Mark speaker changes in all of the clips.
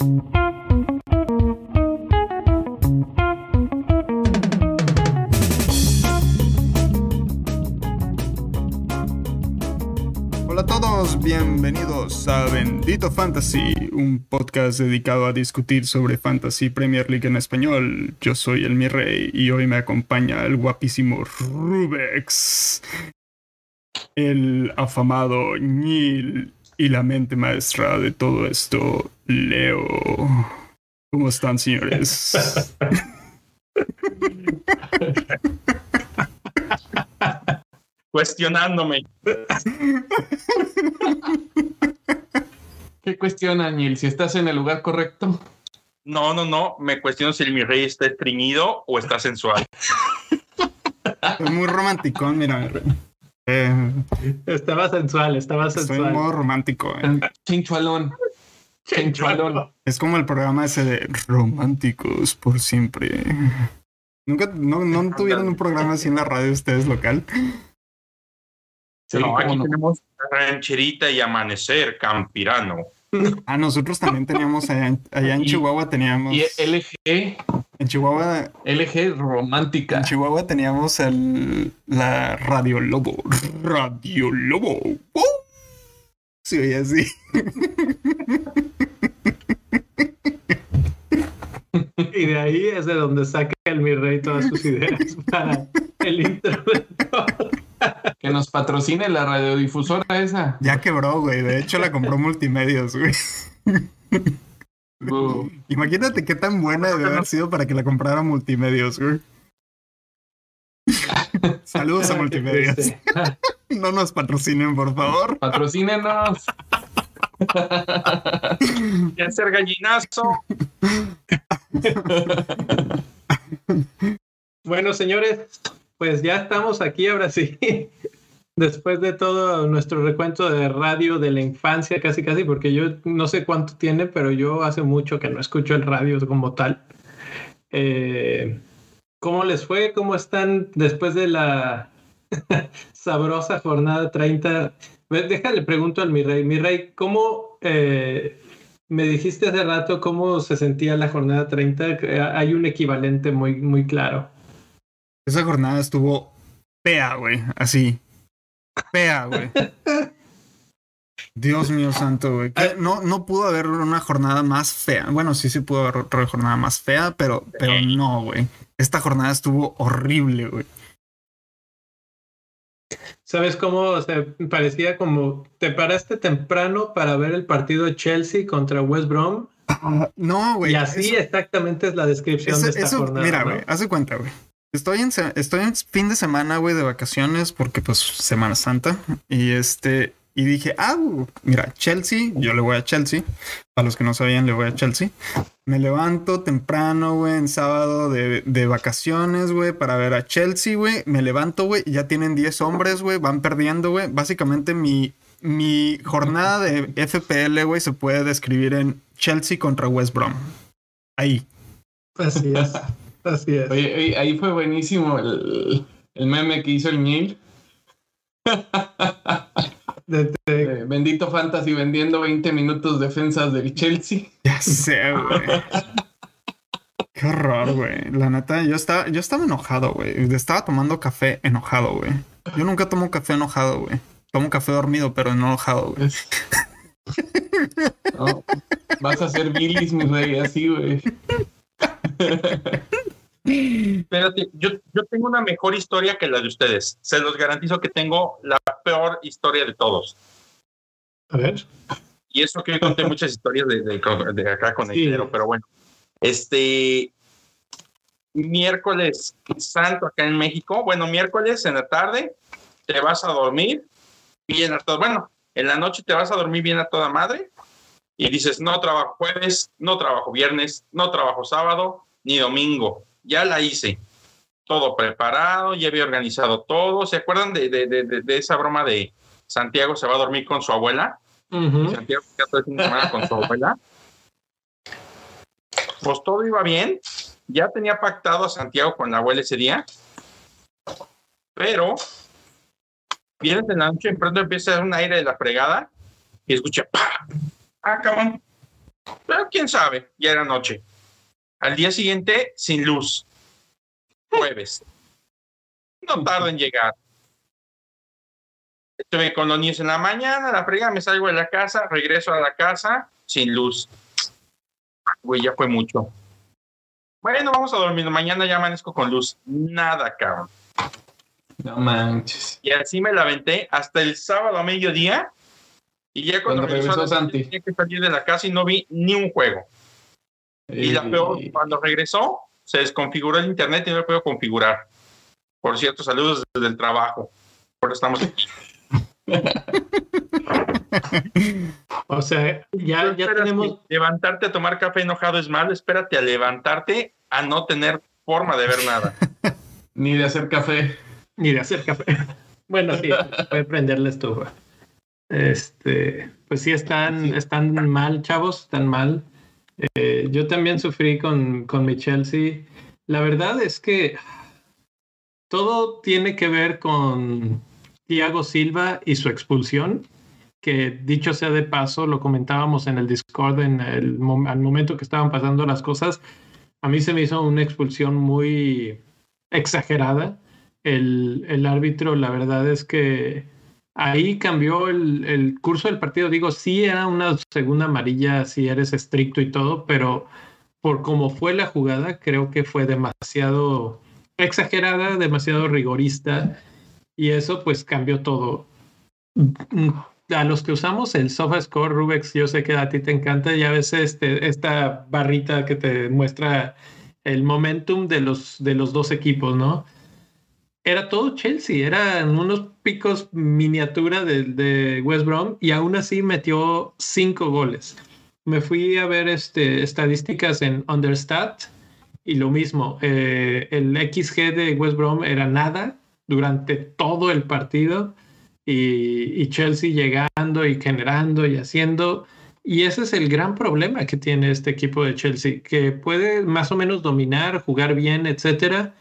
Speaker 1: Hola a todos, bienvenidos a Bendito Fantasy, un podcast dedicado a discutir sobre Fantasy Premier League en español. Yo soy el mi rey y hoy me acompaña el guapísimo Rubex, el afamado Nil y la mente maestra de todo esto, Leo. ¿Cómo están, señores?
Speaker 2: Cuestionándome.
Speaker 3: ¿Qué cuestiona, Neil? ¿Si estás en el lugar correcto?
Speaker 2: No, no, no. Me cuestiono si el mi rey está estreñido o está sensual.
Speaker 1: Es muy romántico, mira. Eh,
Speaker 4: Estaba sensual, estaba
Speaker 1: estoy en
Speaker 4: sensual.
Speaker 1: modo romántico. eh.
Speaker 3: Chinchualón. Chinchualón.
Speaker 1: Es como el programa ese de románticos por siempre. Nunca, no, no tuvieron un programa así en la radio ustedes local.
Speaker 3: Sí,
Speaker 2: no, aquí
Speaker 3: no.
Speaker 2: tenemos rancherita y amanecer campirano.
Speaker 1: Ah, nosotros también teníamos allá, en- allá en
Speaker 3: Y-
Speaker 1: Chihuahua teníamos.
Speaker 3: Y LG,
Speaker 1: En Chihuahua,
Speaker 3: LG romántica.
Speaker 1: en Chihuahua teníamos el la Radio Lobo. Radio Lobo. ¡Uh! Sí, oye, así.
Speaker 4: Y de ahí es de donde saca el mi rey todas sus ideas para el intro. de todo.
Speaker 3: Que nos patrocine la radiodifusora esa.
Speaker 1: Ya quebró, güey. De hecho, la compró Multimedios, güey. Imagínate qué tan buena debe haber sido para que la comprara Multimedios, güey. Saludos a Multimedios.
Speaker 4: Este,
Speaker 1: No nos patrocinen, por favor.
Speaker 3: Patrocínenos.
Speaker 2: Y hacer gallinazo.
Speaker 4: Bueno, señores, pues ya estamos aquí ahora sí. Después de todo nuestro recuento de radio de la infancia, casi casi, porque yo no sé cuánto tiene, pero yo hace mucho que no escucho el radio como tal. Eh, ¿Cómo les fue? ¿Cómo están después de la sabrosa jornada 30? Ve, Déjale, pregunto al mi rey. Mi rey, ¿cómo eh, me dijiste hace rato cómo se sentía la jornada 30? Eh, Hay un equivalente muy, muy claro.
Speaker 1: Esa jornada estuvo fea, güey. Así. Fea, güey. Dios mío santo, güey. Que No, no pudo haber una jornada más fea. Bueno, sí, sí pudo haber otra jornada más fea, pero, pero no, güey. Esta jornada estuvo horrible, güey.
Speaker 4: ¿Sabes cómo o sea, parecía como te paraste temprano para ver el partido de Chelsea contra West Brom?
Speaker 1: No, güey.
Speaker 4: y así
Speaker 1: eso-
Speaker 4: exactamente es la descripción
Speaker 1: eso-
Speaker 4: de esta
Speaker 1: eso-
Speaker 4: jornada.
Speaker 1: mira, güey, haz de cuenta, güey. Estoy en, estoy en fin de semana, güey, de vacaciones porque pues Semana Santa y este y dije, ah, mira, Chelsea, yo le voy a Chelsea. Para los que no sabían, le voy a Chelsea. Me levanto temprano, güey, en sábado de, de vacaciones, güey, para ver a Chelsea, güey. Me levanto, güey, y ya tienen 10 hombres, güey, van perdiendo, güey. Básicamente mi, mi jornada de FPL, güey, se puede describir en Chelsea contra West Brom. Ahí.
Speaker 4: Así es. Así es.
Speaker 3: Oye, oye, ahí fue buenísimo el, el meme que hizo el Neil.
Speaker 4: De- de-
Speaker 3: Bendito Fantasy vendiendo 20 minutos defensas del Chelsea.
Speaker 1: Ya sé, güey. Qué horror, güey. La neta, yo estaba, yo estaba enojado, güey. Estaba tomando café enojado, güey. Yo nunca tomo café enojado, güey. Tomo café dormido, pero no enojado, güey.
Speaker 3: Es- No, vas a ser bilis, mi rey, así, güey.
Speaker 2: Espérate, yo, yo tengo una mejor historia que la de ustedes. Se los garantizo que tengo la peor historia de todos.
Speaker 4: a ver.
Speaker 2: Y eso que yo conté muchas historias de, de- de acá con el
Speaker 4: Sí.
Speaker 2: dinero, pero bueno. Este miércoles santo acá en México, bueno, miércoles en la tarde te vas a dormir bien a todo, bueno, en la noche te vas a dormir bien a toda madre y dices, no trabajo jueves, no trabajo viernes, no trabajo sábado ni domingo. Ya la hice. Todo preparado, ya había organizado todo. ¿Se acuerdan de, de- de- de- de esa broma de Santiago se va a dormir con su abuela? Santiago se queda todo el fin de semana con su abuela. Pues todo iba bien. Ya tenía pactado a Santiago con la abuela ese día. Pero vienes en la noche y pronto empieza un aire de la fregada y escucha ¡pa! ¡Ah, cabrón! Pero quién sabe, ya era noche. Al día siguiente, sin luz. Jueves. No tarda en llegar. Estuve con los niños en la mañana, la frega, me salgo de la casa, regreso a la casa sin luz. Güey, ya fue mucho. Bueno, vamos a dormir. Mañana ya amanezco con luz. Nada, cabrón.
Speaker 3: No manches.
Speaker 2: Y así me la aventé hasta el sábado a mediodía. Y ya cuando,
Speaker 3: Cuando regresó Santi.
Speaker 2: tenía que salir de la casa y no vi ni un juego. Y la peor, cuando regresó, se desconfiguró el internet y no lo puedo configurar. Por cierto, saludos desde el trabajo. Por estamos aquí.
Speaker 4: O sea, ya, ya tenemos,
Speaker 2: Levantarte a tomar café enojado es malo. Espérate a levantarte a no tener forma de ver nada.
Speaker 3: Ni de hacer café.
Speaker 4: ni de hacer café. Bueno, sí, puede prender la estufa. Este, pues sí, están,
Speaker 3: Sí.
Speaker 4: están mal, chavos, están mal. Eh, yo también sufrí con, con mi Chelsea. La verdad es que todo tiene que ver con Thiago Silva y su expulsión, que dicho sea de paso, lo comentábamos en el Discord en el al momento que estaban pasando las cosas. A mí se me hizo una expulsión muy exagerada. El, el árbitro, la verdad es que ahí cambió el, el curso del partido. Digo, sí era una segunda amarilla si eres estricto y todo, pero por cómo fue la jugada, creo que fue demasiado exagerada, demasiado rigorista y eso pues cambió todo. A los que usamos el SofaScore, Rubex, yo sé que a ti te encanta, ya ves este, esta barrita que te muestra el momentum de los, de los dos equipos, ¿no? Era todo Chelsea, eran unos picos miniatura de, de West Brom y aún así metió cinco goles. Me fui a ver este, estadísticas en Understat y lo mismo, eh, el XG de West Brom era nada durante todo el partido y, y Chelsea llegando y generando y haciendo. Y ese es el gran problema que tiene este equipo de Chelsea, que puede más o menos dominar, jugar bien, etcétera,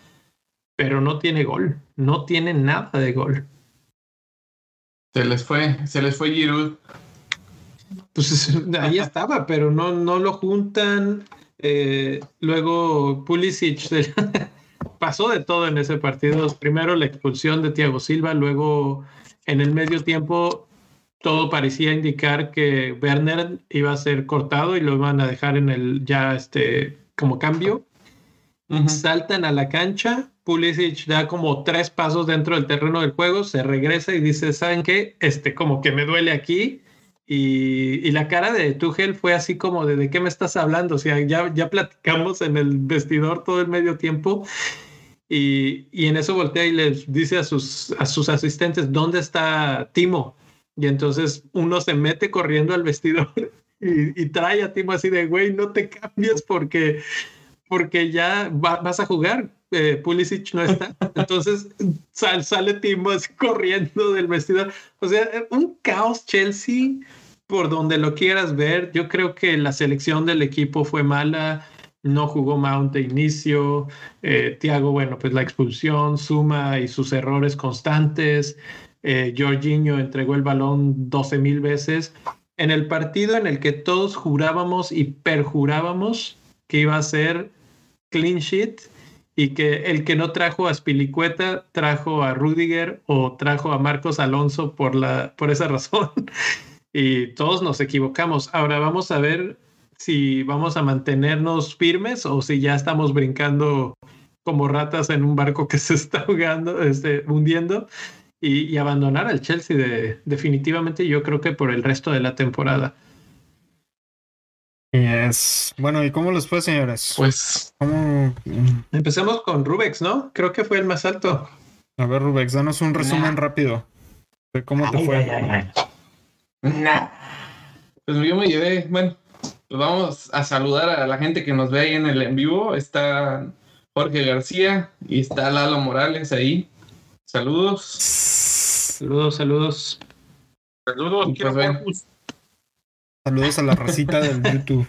Speaker 4: pero no tiene gol, no tiene nada de gol.
Speaker 3: Se les fue, se les fue Giroud.
Speaker 4: Pues es- ahí estaba, pero no, no lo juntan. Eh, luego Pulisic pasó de todo en ese partido. Primero la expulsión de Thiago Silva, luego en el medio tiempo todo parecía indicar que Werner iba a ser cortado y lo iban a dejar en el ya este como cambio. Saltan a la cancha, Pulisic da como tres pasos dentro del terreno del juego, se regresa y dice, ¿saben qué? Este, como que me duele aquí. Y, y la cara de Tuchel fue así como de, ¿de qué me estás hablando? O sea, ya, ya platicamos en el vestidor todo el medio tiempo. Y, y en eso voltea y les dice a sus, a sus asistentes, ¿dónde está Timo? Y entonces uno se mete corriendo al vestidor y, y trae a Timo así de, güey, no te cambies porque porque ya va- vas a jugar. Eh, Pulisic no está. Entonces sal- sale Timo así corriendo del vestidor. O sea, un caos Chelsea por donde lo quieras ver. Yo creo que la selección del equipo fue mala. No jugó Mount de inicio. Eh, Thiago, bueno, pues la expulsión, Suma y sus errores constantes. Eh, Jorginho entregó el balón 12 mil veces. En el partido en el que todos jurábamos y perjurábamos que iba a ser clean sheet y que el que no trajo a Spilicueta trajo a Rudiger o trajo a Marcos Alonso por, la, por esa razón. y todos nos equivocamos. Ahora vamos a ver si vamos a mantenernos firmes o si ya estamos brincando como ratas en un barco que se está este, hundiendo y, y abandonar al Chelsea de, definitivamente yo creo que por el resto de la temporada.
Speaker 1: Yes. Bueno, ¿y cómo les fue, señores?
Speaker 3: Pues
Speaker 1: ¿Cómo?
Speaker 4: Empezamos con Rubex, ¿no? Creo que fue el más alto.
Speaker 1: A ver, Rubex, danos un resumen
Speaker 3: Nah.
Speaker 1: rápido de cómo te fue.
Speaker 3: Pues yo me llevé, bueno, pues vamos a saludar a la gente que nos ve ahí en el en vivo. Está Jorge García y está Lalo Morales ahí. Saludos.
Speaker 4: Saludos, saludos.
Speaker 2: Saludos,
Speaker 3: Pues
Speaker 2: quiero
Speaker 3: ven.
Speaker 1: Saludos a la racita del YouTube.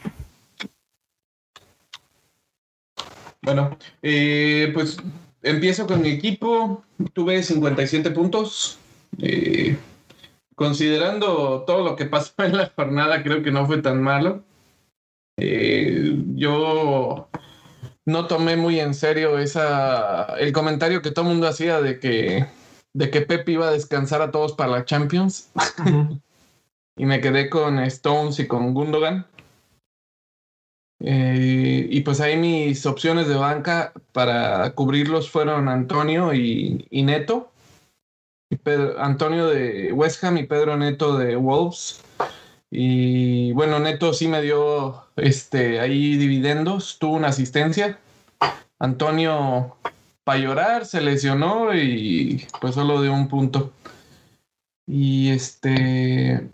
Speaker 3: Bueno, eh, pues empiezo con mi equipo. Tuve 57 puntos. Eh, considerando todo lo que pasó en la jornada, creo que no fue tan malo. Eh, yo no tomé muy en serio esa el comentario que todo el mundo hacía de que de que Pep iba a descansar a todos para la Champions y me quedé con Stones y con Gundogan. Eh, y pues ahí mis opciones de banca para cubrirlos fueron Antonio y, y Neto. Antonio de West Ham y Pedro Neto de Wolves. Y bueno, Neto sí me dio este, ahí dividendos, tuvo una asistencia. Antonio, para llorar, se lesionó y pues solo dio un punto. Y este,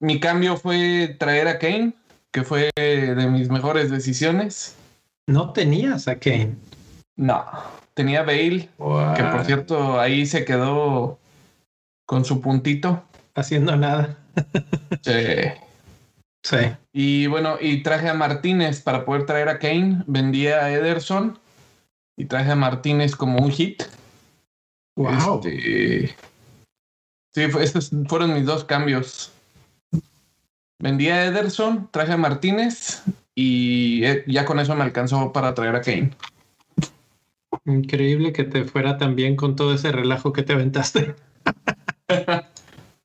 Speaker 3: mi cambio fue traer a Kane, que fue de mis mejores decisiones.
Speaker 4: No tenías a Kane.
Speaker 3: No, tenía Bale, que por cierto ahí se quedó con su puntito.
Speaker 4: Haciendo nada.
Speaker 3: Sí.
Speaker 4: Sí.
Speaker 3: Y bueno, y traje a Martínez para poder traer a Kane. Vendí a Ederson y traje a Martínez como un hit.
Speaker 4: Wow.
Speaker 3: Este, sí, fue- estos fueron mis dos cambios. Vendí a Ederson, traje a Martínez y eh, ya con eso me alcanzó para traer a Kane.
Speaker 4: Increíble que te fuera tan bien con todo ese relajo que te aventaste.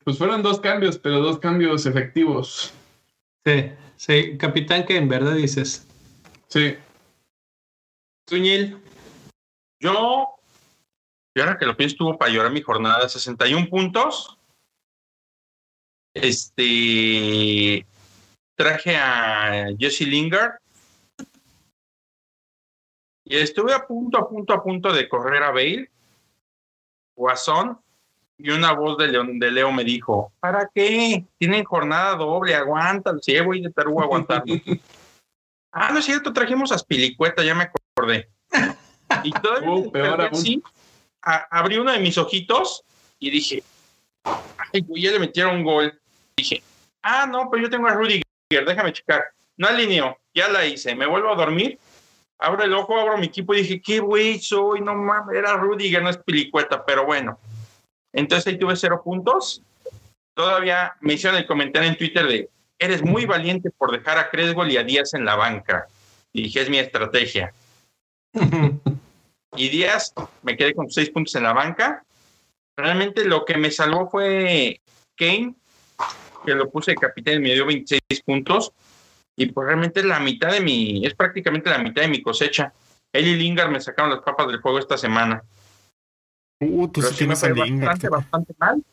Speaker 3: Pues fueron dos cambios, pero dos cambios efectivos.
Speaker 4: Sí, sí. Capitán Kane, ¿verdad? Dices.
Speaker 3: Sí.
Speaker 4: Tuñil.
Speaker 2: Yo, y ahora que lo pienso, tuvo para llorar mi jornada, 61 puntos. Este, traje a Jesse Lingard. Y estuve a punto, a punto, a punto de correr a Bale, Guasón, y una voz de, León- de Leo me dijo, ¿para qué? Tienen jornada doble, aguántalo, sí, voy de Perú a aguantarlo. ah, no es cierto, trajimos a Spilicueta, ya me acordé. Y todavía
Speaker 3: Uh, peor
Speaker 2: así, a- abrí uno de mis ojitos y dije, ay, güey, ya le metieron un gol. Dije, ah, no, pero yo tengo a Rudiger, déjame checar. No alineo, ya la hice, me vuelvo a dormir, abro el ojo, abro mi equipo y dije, qué güey soy, no mames, era Rudiger, no es Pilicueta, pero bueno. Entonces ahí tuve cero puntos. Todavía me hicieron el comentario en Twitter de, eres muy valiente por dejar a Creswell y a Díaz en la banca. Y dije, es mi estrategia. Y Díaz, me quedé con seis puntos en la banca. Realmente lo que me salvó fue Kane, que lo puse de capitán y me dio 26 puntos. Y pues realmente es la mitad de mi, es prácticamente la mitad de mi cosecha. Él y Lingard me sacaron las papas del juego esta semana.
Speaker 1: Uh, tú
Speaker 2: Pero
Speaker 1: sí
Speaker 2: me fue bastante, bastante mal.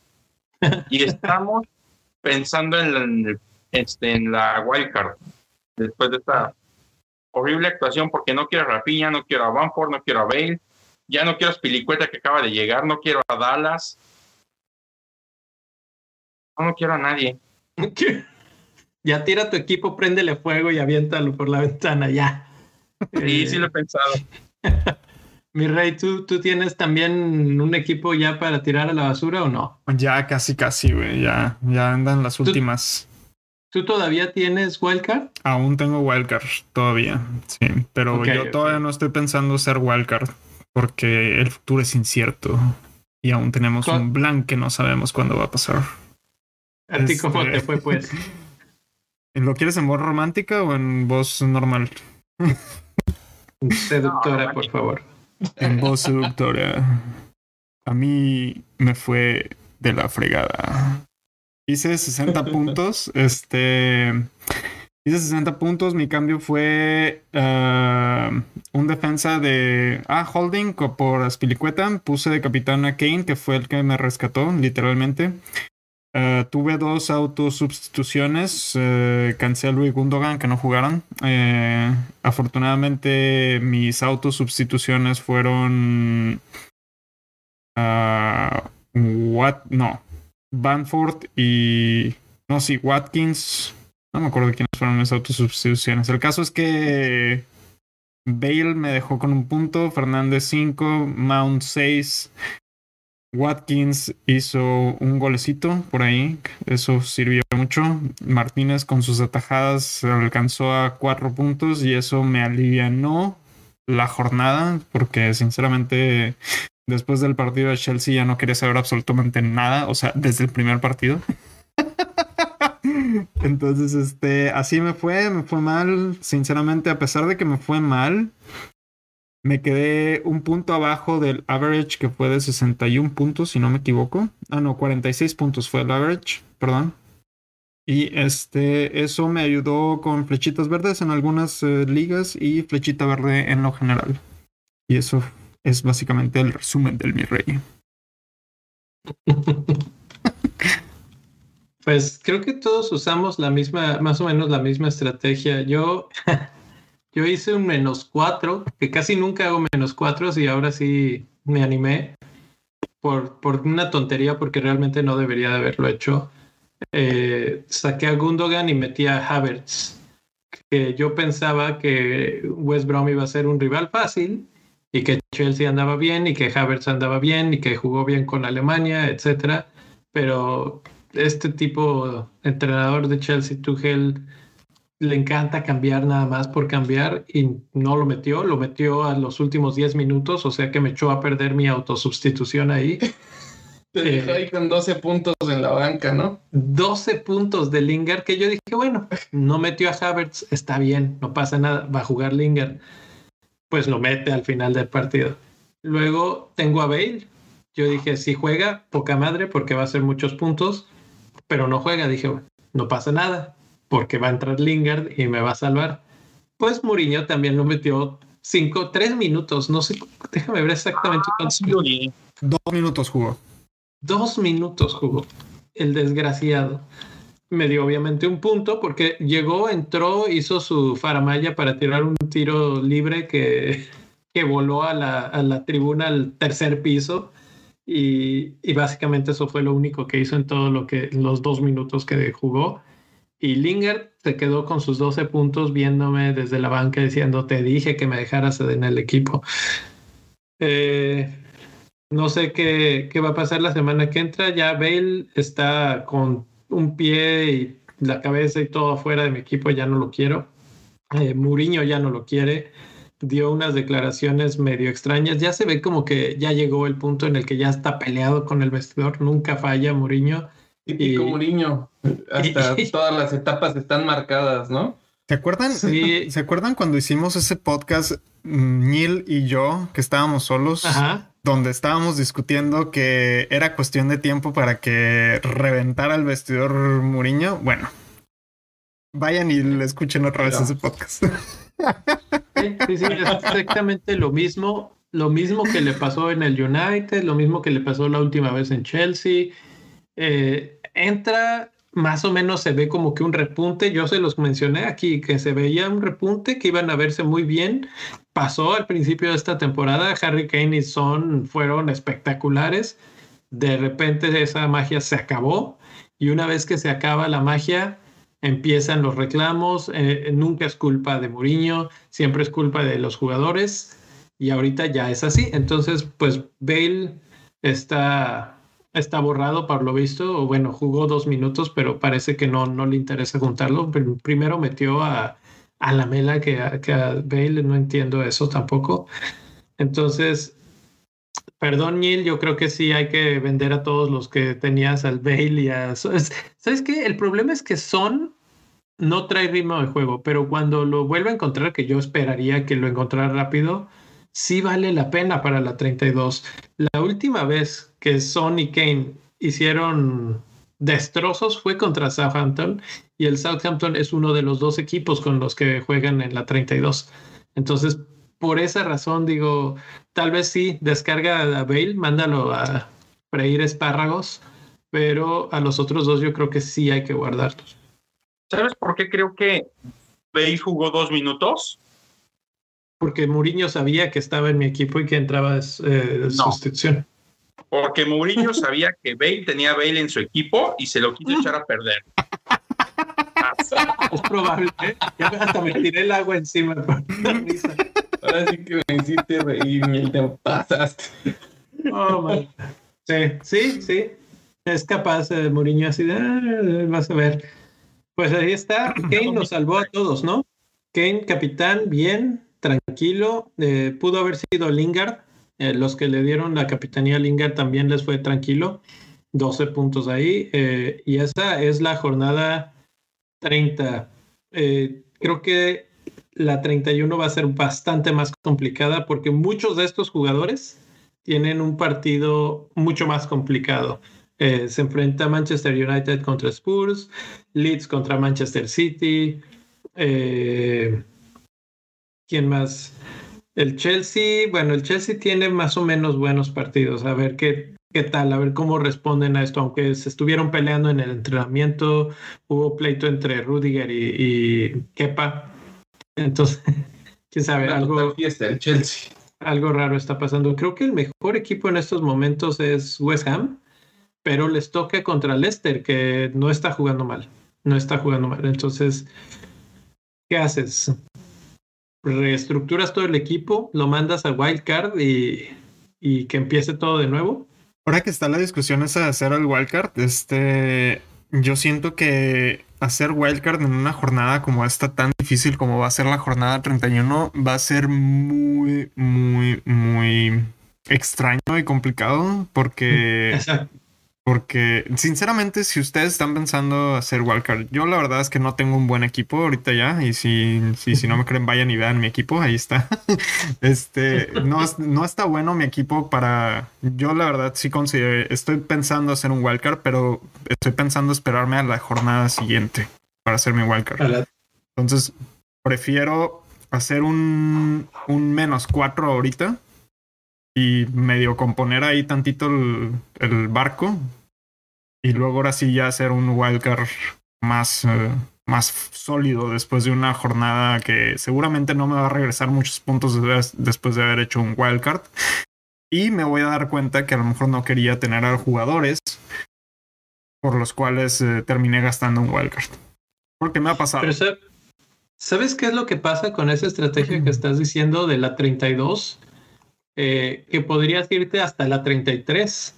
Speaker 2: Y estamos pensando en la, este, en la wildcard. Después de esta horrible actuación, porque no quiero a Rafinha, no quiero a Bamford, no quiero a Bale, ya no quiero a Spilicueta que acaba de llegar, no quiero a Dallas. No, no quiero a nadie.
Speaker 4: ya tira tu equipo, préndele fuego y aviéntalo por la ventana, ya.
Speaker 2: Sí,
Speaker 4: Eh,
Speaker 2: sí lo he pensado.
Speaker 4: Mi rey, ¿tú, ¿tú tienes también un equipo ya para tirar a la basura o no?
Speaker 1: Ya casi, casi, güey. Ya, ya andan las
Speaker 4: Tú-
Speaker 1: últimas.
Speaker 4: ¿Tú todavía tienes wildcard?
Speaker 1: Aún tengo wildcard todavía. Sí, pero yo todavía no estoy pensando ser wildcard porque el futuro es incierto y aún tenemos un blank que no sabemos cuándo va a pasar.
Speaker 4: ¿A ti cómo
Speaker 1: Este-
Speaker 4: te fue, pues?
Speaker 1: ¿Lo quieres en voz romántica o en voz normal?
Speaker 4: Seductora,
Speaker 2: No,
Speaker 4: por favor.
Speaker 1: En voz seductora. A mí me fue de la fregada. Hice 60 puntos. Este. Hice 60 puntos. Mi cambio fue ah, un defensa de. Ah, Holding por Aspilicueta. Puse de capitán a Kane, que fue el que me rescató, literalmente. Ah, tuve dos autosubstituciones, eh, Cancelo y Gundogan, que no jugaron. Eh, afortunadamente, mis autosubstituciones fueron. ah, Wat, no, Banford y. No, sí, Watkins. No me acuerdo quiénes fueron mis autosubstituciones. El caso es que Bale me dejó con un punto, Fernández 5, Mount 6. Watkins hizo un golecito por ahí, eso sirvió mucho. Martínez con sus atajadas alcanzó a cuatro puntos y eso me alivianó la jornada porque sinceramente después del partido de Chelsea ya no quería saber absolutamente nada, o sea, desde el primer partido. Entonces, este, así me fue, me fue mal. Sinceramente, a pesar de que me fue mal, me quedé un punto abajo del average que fue de 61 puntos, si no me equivoco. Ah, no, 46 puntos fue el average, perdón. Y este, eso me ayudó con flechitas verdes en algunas eh, ligas y flechita verde en lo general. Y eso es básicamente el resumen del mi rey.
Speaker 4: Pues creo que todos usamos la misma, más o menos la misma estrategia. Yo, yo hice un menos cuatro, que casi nunca hago menos cuatro y ahora sí me animé por, por una tontería porque realmente no debería de haberlo hecho. Eh, saqué a Gundogan y metí a Havertz, que yo pensaba que West Brom iba a ser un rival fácil y que Chelsea andaba bien y que Havertz andaba bien y que jugó bien con Alemania, etcétera. Pero este tipo entrenador de Chelsea, Tuchel, le encanta cambiar nada más por cambiar y no lo metió, lo metió a los últimos 10 minutos, o sea que me echó a perder mi autosubstitución ahí.
Speaker 3: Te dejó
Speaker 4: Eh,
Speaker 3: ahí con 12 puntos en la banca, ¿no?
Speaker 4: 12 puntos de Lingard que yo dije, bueno, no metió a Havertz, está bien, no pasa nada, va a jugar Lingard. Pues lo mete al final del partido. Luego tengo a Bale. Yo dije, si juega, poca madre, porque va a hacer muchos puntos, pero no juega. Dije, bueno, no pasa nada, porque va a entrar Lingard y me va a salvar. Pues Mourinho también lo metió cinco, tres minutos, no sé, déjame ver exactamente cuántos
Speaker 2: Sí, oye.
Speaker 1: Dos minutos jugó.
Speaker 4: Dos minutos jugó el desgraciado. Me dio obviamente un punto porque llegó, entró, hizo su faramaya para tirar un tiro libre que, que voló a la, a la tribuna al tercer piso. Y, y básicamente eso fue lo único que hizo en todo lo que los dos minutos que jugó. Y Lingard se quedó con sus 12 puntos viéndome desde la banca diciendo, te dije que me dejaras en el equipo. Eh, no sé qué, qué va a pasar la semana que entra. Ya Bale está con un pie y la cabeza y todo afuera de mi equipo, ya no lo quiero. Eh, ya no lo quiere. Dio unas declaraciones medio extrañas. Ya se ve como que ya llegó el punto en el que ya está peleado con el vestidor. Nunca falla Mourinho.
Speaker 3: Típico
Speaker 4: Y-
Speaker 3: Mourinho. Hasta todas las etapas están marcadas, ¿no?
Speaker 1: ¿Se acuerdan?
Speaker 4: Sí.
Speaker 1: ¿Se acuerdan cuando hicimos ese podcast, mm, Neil y yo, que estábamos solos?
Speaker 4: Ajá.
Speaker 1: donde estábamos discutiendo que era cuestión de tiempo para que reventara el vestidor Muriño. Bueno, vayan y le escuchen otra vez ese podcast.
Speaker 4: Sí, sí, sí, es exactamente lo mismo, lo mismo que le pasó en el United, lo mismo que le pasó la última vez en Chelsea. Eh, entra, más o menos se ve como que un repunte, yo se los mencioné aquí, que se veía un repunte, que iban a verse muy bien. Pasó al principio de esta temporada, Harry Kane y Son fueron espectaculares. De repente esa magia se acabó y una vez que se acaba la magia, empiezan los reclamos, eh, nunca es culpa de Mourinho, siempre es culpa de los jugadores y ahorita ya es así. Entonces, pues Bale está, está borrado por lo visto, o bueno, jugó dos minutos, pero parece que no, no le interesa juntarlo. Pr- Primero metió a, a la mela que a, que a Bale, no entiendo eso tampoco. Entonces, Perdón, Neil, yo creo que sí hay que vender a todos los que tenías al Bale y a... ¿Sabes qué? El problema es que Son no trae ritmo de juego, pero cuando lo vuelve a encontrar, que yo esperaría que lo encontrara rápido, sí vale la pena para la 32. La última vez que Son y Kane hicieron destrozos fue contra Southampton y el Southampton es uno de los dos equipos con los que juegan en la 32. Entonces, por esa razón digo, tal vez sí, descarga a Bale, mándalo a freír espárragos, pero a los otros dos yo creo que sí hay que guardarlos.
Speaker 2: ¿Sabes por qué creo que Bale jugó dos minutos?
Speaker 4: Porque Mourinho sabía que estaba en mi equipo y que entraba eh,
Speaker 2: No.
Speaker 4: sustitución.
Speaker 2: Porque Mourinho sabía que Bale tenía a Bale en su equipo y se lo quiso echar a perder.
Speaker 4: Es probable, ¿eh? Ya hasta me tiré el agua encima.
Speaker 3: Ahora sí que me hiciste reír, Miel, te pasaste.
Speaker 4: Oh, man. Sí, sí, sí. Es capaz de Mourinho así de, "Ah, vas a ver. Pues ahí está. Kane nos salvó a todos, ¿no? Kane, capitán, bien, tranquilo. Eh, pudo haber sido Lingard. Eh, los que le dieron la capitanía a Lingard también les fue tranquilo. 12 puntos ahí. Eh, y esa es la jornada 30. Eh, creo que la 31 va a ser bastante más complicada porque muchos de estos jugadores tienen un partido mucho más complicado. Se enfrenta Manchester United contra Spurs, Leeds contra Manchester City. ¿Quién más? El Chelsea, bueno, el Chelsea tiene más o menos buenos partidos. A ver qué, qué tal, a ver cómo responden a esto. Aunque se estuvieron peleando en el entrenamiento, hubo pleito entre Rudiger y, y Kepa. Entonces, quién sabe, algo,
Speaker 3: fiesta el Chelsea.
Speaker 4: algo raro está pasando. Creo que el mejor equipo en estos momentos es West Ham, pero les toca contra Leicester, que no está jugando mal. No está jugando mal. Entonces, ¿qué haces? Reestructuras todo el equipo, lo mandas a Wildcard y, y que empiece todo de nuevo.
Speaker 1: Ahora que está la discusión esa de hacer el wildcard, este, yo siento que hacer wildcard en una jornada como esta tan difícil como va a ser la jornada 31 va a ser muy, muy, muy extraño y complicado porque
Speaker 4: Exacto.
Speaker 1: Porque, sinceramente, si ustedes están pensando hacer wildcard, yo la verdad es que no tengo un buen equipo ahorita ya. Y si, si, si no me creen, vayan y vean mi equipo. Ahí está. Este no, no está bueno mi equipo para. Yo la verdad sí considero. Estoy pensando hacer un wildcard, pero estoy pensando esperarme a la jornada siguiente para hacer mi wildcard. Entonces, prefiero hacer un, un menos cuatro ahorita y medio componer ahí tantito el, el barco. Y luego ahora sí ya hacer un wildcard más, eh, más sólido después de una jornada que seguramente no me va a regresar muchos puntos des- después de haber hecho un wildcard. Y me voy a dar cuenta que a lo mejor no quería tener a jugadores por los cuales eh, terminé gastando un wildcard. Porque me ha pasado.
Speaker 4: Pero sa- ¿sabes qué es lo que pasa con esa estrategia que estás diciendo de la 32? Eh, que podrías irte hasta la 33,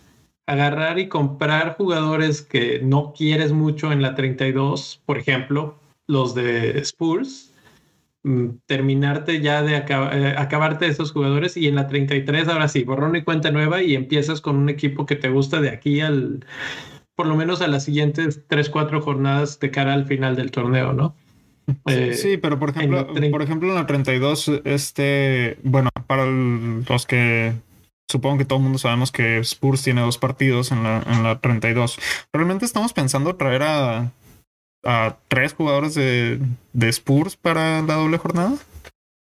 Speaker 4: agarrar y comprar jugadores que no quieres mucho en la 32, por ejemplo, los de Spurs, mm, terminarte ya de acaba- eh, acabarte esos jugadores y en la 33 ahora sí, borrón y cuenta nueva y empiezas con un equipo que te gusta de aquí al, por lo menos a las siguientes 3, 4 jornadas de cara al final del torneo, ¿no? Eh,
Speaker 1: Sí, pero por ejemplo,
Speaker 4: en
Speaker 1: por ejemplo, en la 32, este, bueno, para los que supongo que todo el mundo sabemos que Spurs tiene dos partidos en la, en la 32. ¿Realmente estamos pensando traer a, a tres jugadores de, de Spurs para la doble jornada?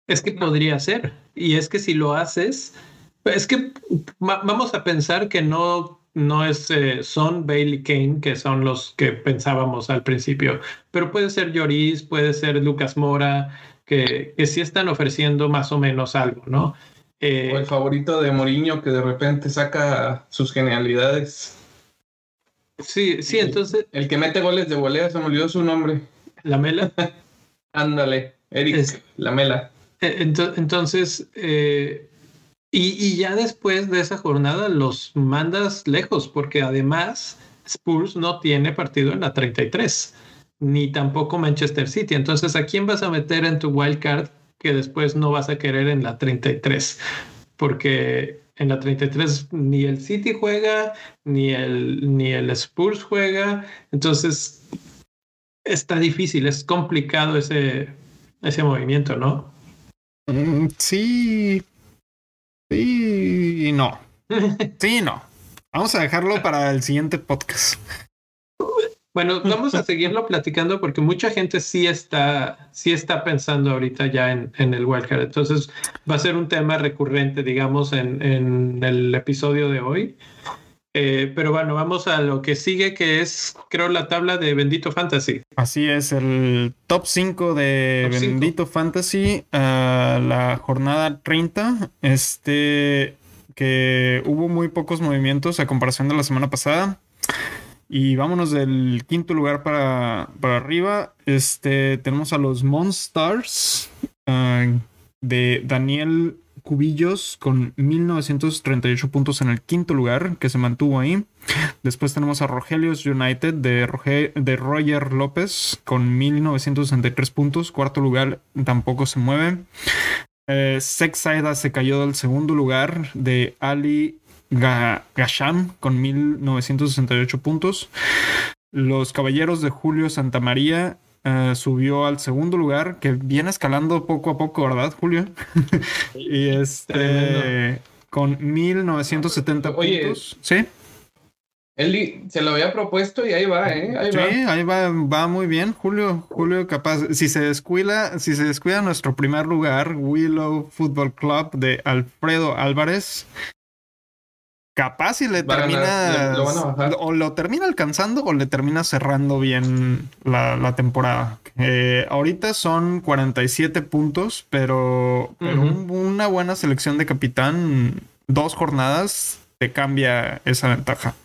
Speaker 4: Es que podría ser. Y es que si lo haces, es que va- vamos a pensar que no, no es eh, Son Bailey Kane, que son los que pensábamos al principio, pero puede ser Lloris, puede ser Lucas Mora, que, que sí están ofreciendo más o menos algo, ¿no? Eh,
Speaker 3: O el favorito de Mourinho que de repente saca sus genialidades.
Speaker 4: sí, sí, entonces
Speaker 3: El que mete goles de volea, se me olvidó su nombre.
Speaker 4: la mela.
Speaker 3: Ándale, Eric
Speaker 4: Es-
Speaker 3: Lamela.
Speaker 4: Eh, ento- Entonces, eh, y, ya después de esa jornada los mandas lejos, porque además Spurs no tiene partido en la 33, ni tampoco Manchester City. Entonces, ¿a quién vas a meter en tu wild card que después no vas a querer en la 33? Porque en la 33 ni el City juega, ni el, ni el Spurs juega. Entonces, está difícil, es complicado ese, ese movimiento, ¿no?
Speaker 1: Mm, sí. Sí y no. Sí y no. Vamos a dejarlo para el siguiente podcast.
Speaker 4: Bueno, vamos a seguirlo platicando porque mucha gente sí está, sí está pensando ahorita ya en, en el wildcard. Entonces va a ser un tema recurrente, digamos, en, en el episodio de hoy. Eh, pero bueno, vamos a lo que sigue, que es, creo, la tabla de Bendito Fantasy.
Speaker 1: Así es, el top 5 de
Speaker 4: Top.
Speaker 1: Bendito Fantasy, a la jornada 30, este que hubo muy pocos movimientos a comparación de la semana pasada. Y vámonos del quinto lugar para, para arriba. Este tenemos a los Monstars ah, de Daniel Cubillos con 1938 puntos en el quinto lugar, que se mantuvo ahí. Después tenemos a Rogelios United de, Roge- de Roger López con 1963 puntos. Cuarto lugar tampoco se mueve. Eh, Sexaida se cayó del segundo lugar de Ali Ga- Gasham con 1968 puntos. Los Caballeros de Julio Santamaría eh, subió al segundo lugar, que viene escalando poco a poco, ¿verdad, Julio? y este
Speaker 4: Tremendo.
Speaker 1: con 1970
Speaker 3: Oye,
Speaker 1: puntos. Sí,
Speaker 3: Él se lo había propuesto y ahí va, ¿eh? Ahí
Speaker 1: sí,
Speaker 3: va.
Speaker 1: ahí va, va muy bien, Julio. Julio capaz, si se descuida, si se descuida nuestro primer lugar, Willow Football Club de Alfredo Álvarez. Capaz si le
Speaker 3: Va
Speaker 1: termina
Speaker 3: lo
Speaker 1: o lo termina alcanzando o le termina cerrando bien la, la temporada. Eh, ahorita son 47 puntos, pero, pero
Speaker 4: Ujú.
Speaker 1: un- una buena selección de capitán, dos jornadas, te cambia esa ventaja.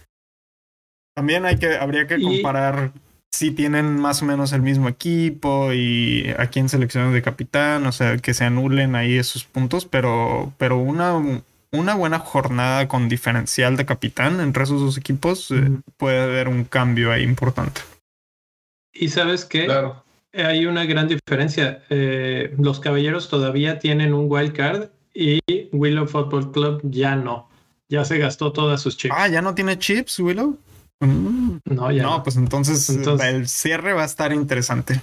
Speaker 1: También hay que, habría que
Speaker 4: Y-
Speaker 1: comparar si tienen más o menos el mismo equipo y a quién seleccionan de capitán, o sea, que se anulen ahí esos puntos, pero, pero una, una buena jornada con diferencial de capitán entre esos dos equipos eh, puede haber un cambio ahí importante.
Speaker 4: Y sabes qué?
Speaker 3: Claro.
Speaker 4: Hay una gran diferencia. Eh, los caballeros todavía tienen un wild card y Willow Football Club ya no. Ya se gastó todas sus chips.
Speaker 1: Ah, ¿ya no tiene chips, Willow? Mm.
Speaker 4: no, ya
Speaker 1: no,
Speaker 4: no.
Speaker 1: pues entonces,
Speaker 4: Entonces-
Speaker 1: el cierre va a estar interesante.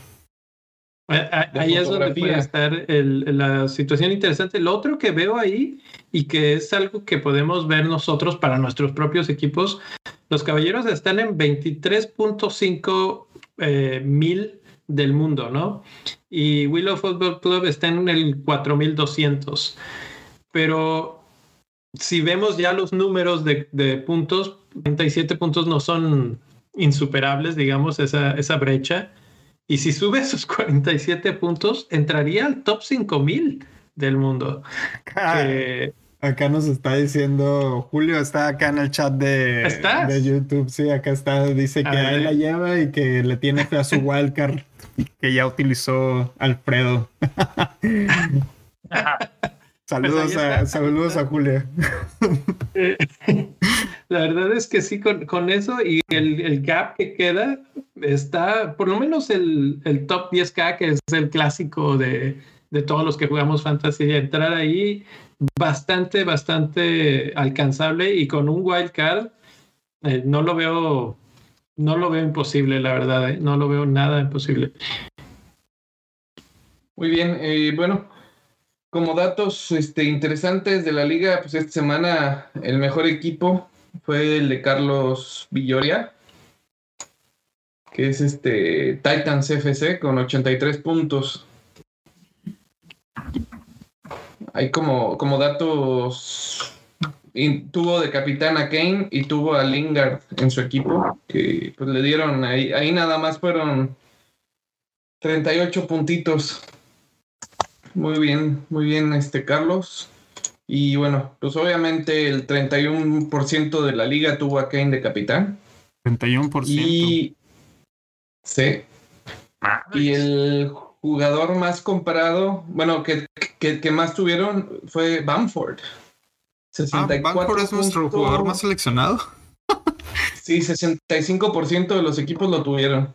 Speaker 4: Ahí es donde puede estar el- la situación interesante. Lo otro que veo ahí y que es algo que podemos ver nosotros para nuestros propios equipos, los caballeros están en 23.5 eh, mil del mundo, ¿no? Y Willow Football Club está en el 4200. Pero si vemos ya los números de, de puntos, 37 puntos no son insuperables, digamos, esa, esa brecha. Y si sube esos 47 puntos, entraría al top 5000 del mundo. Que-
Speaker 1: Acá nos está diciendo, Julio está acá en el chat de,
Speaker 4: ¿Estás?
Speaker 1: de YouTube, sí, acá está, dice que ahí la lleva y que le tiene fe a su wildcard que ya utilizó Alfredo. Saludos,
Speaker 4: Pues
Speaker 1: a, saludos a Julio.
Speaker 4: La verdad es que sí, con, con eso y el, el gap que queda, está por lo menos el, el top 10K, que es el clásico de, de todos los que jugamos fantasy, entrar ahí bastante, bastante alcanzable y con un wild card eh, no lo veo, no lo veo imposible, la verdad, eh, no lo veo nada imposible.
Speaker 3: Muy bien, eh, bueno, como datos este, interesantes de la liga, pues esta semana el mejor equipo fue el de Carlos Villoria, que es este Titans FC con 83 puntos. Hay como, como datos, tuvo de capitán a Kane y tuvo a Lingard en su equipo, que pues le dieron, ahí, ahí nada más fueron 38 puntitos. Muy bien, muy bien, este Carlos. Y bueno, pues obviamente el 31% de la liga tuvo a Kane de capitán.
Speaker 1: 31%.
Speaker 3: Y sí. Y el jugador más comprado, bueno, que, que, que más tuvieron fue Bamford.
Speaker 1: Ah,
Speaker 3: 64
Speaker 1: Bamford es nuestro jugador más seleccionado.
Speaker 3: Sí, 65% de los equipos lo tuvieron.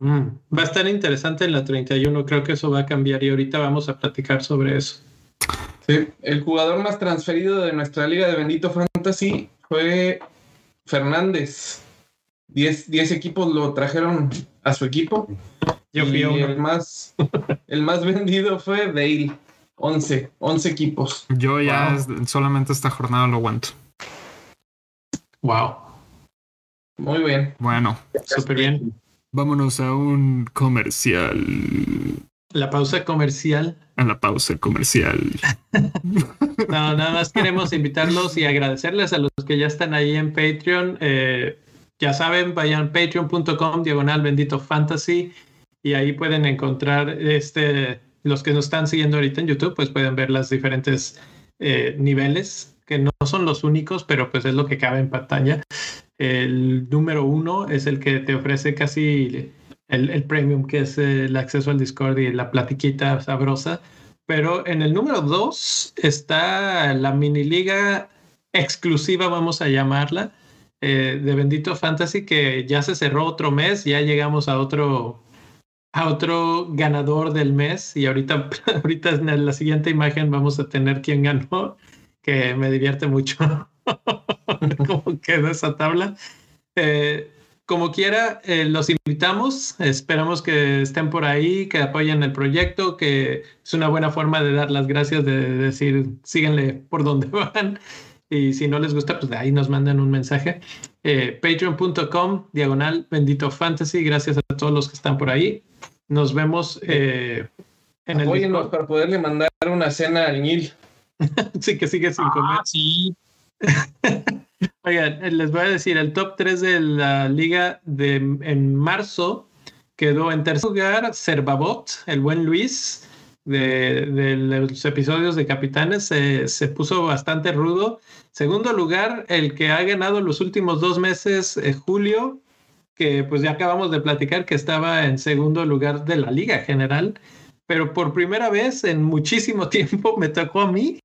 Speaker 4: Mm, Va a estar interesante en la 31, creo que eso va a cambiar y ahorita vamos a platicar sobre eso.
Speaker 3: Sí, el jugador más transferido de nuestra liga de Bendito Fantasy fue Fernández. 10 10 equipos lo trajeron a su equipo.
Speaker 4: Yo fui
Speaker 3: y
Speaker 4: uno.
Speaker 3: el más, el más vendido fue Bale. 11, 11 equipos.
Speaker 1: Yo ya
Speaker 4: Wow.
Speaker 1: es- solamente esta jornada lo aguanto.
Speaker 4: Wow,
Speaker 3: Muy bien.
Speaker 1: Bueno,
Speaker 4: súper bien.
Speaker 1: vámonos a un comercial.
Speaker 4: La pausa comercial.
Speaker 1: A la pausa comercial.
Speaker 4: No, nada más queremos invitarlos y agradecerles a los que ya están ahí en Patreon. Eh, ya saben, vayan a patreon.com diagonal bendito fantasy y ahí pueden encontrar este, los que nos están siguiendo ahorita en YouTube, pues pueden ver los diferentes eh, niveles que no son los únicos, pero pues es lo que cabe en pantalla. El número uno es el que te ofrece casi el, el premium, que es el acceso al Discord y la platiquita sabrosa. Pero en el número dos está la mini liga exclusiva, vamos a llamarla, eh, de Bendito Fantasy, que ya se cerró otro mes, ya llegamos a otro, a otro ganador del mes y ahorita, ahorita en la siguiente imagen vamos a tener quién ganó, que me divierte mucho cómo quedó esa tabla. Eh, como quiera, eh, los invitamos. Esperamos que estén por ahí, que apoyen el proyecto, que es una buena forma de dar las gracias, de decir, síguenle por donde van. Y si no les gusta, pues de ahí nos mandan un mensaje. Eh, Patreon.com, diagonal, bendito fantasy. Gracias a todos los que están por ahí. Nos vemos eh, en el
Speaker 3: Apóyennos
Speaker 4: Discord.
Speaker 3: para poderle mandar una cena al Nil.
Speaker 4: Sí, que sigue sin comer.
Speaker 2: Ah, sí.
Speaker 4: Oigan, eh, les voy a decir, el top 3 de la liga de en marzo quedó en tercer lugar Cervabot, el buen Luis, de, de los episodios de Capitanes, se, se puso bastante rudo. Segundo lugar, el que ha ganado los últimos dos meses, eh, Julio, que pues ya acabamos de platicar que estaba en segundo lugar de la liga general, pero por primera vez en muchísimo tiempo me tocó a mí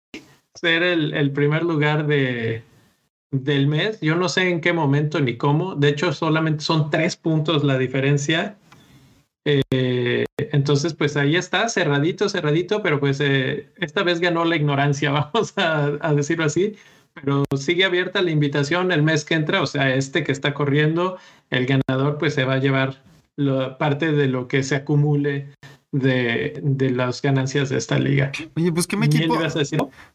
Speaker 4: ser el, el primer lugar de, del mes. Yo no sé en qué momento ni cómo. De hecho, solamente son tres puntos la diferencia. Eh, entonces, pues ahí está, cerradito, cerradito, pero pues eh, esta vez ganó la ignorancia, vamos a, a, decirlo así. Pero sigue abierta la invitación el mes que entra, o sea, este que está corriendo, el ganador pues se va a llevar lo, parte de lo que se acumule de, de, las ganancias de esta liga.
Speaker 1: Oye, pues que mi equipo,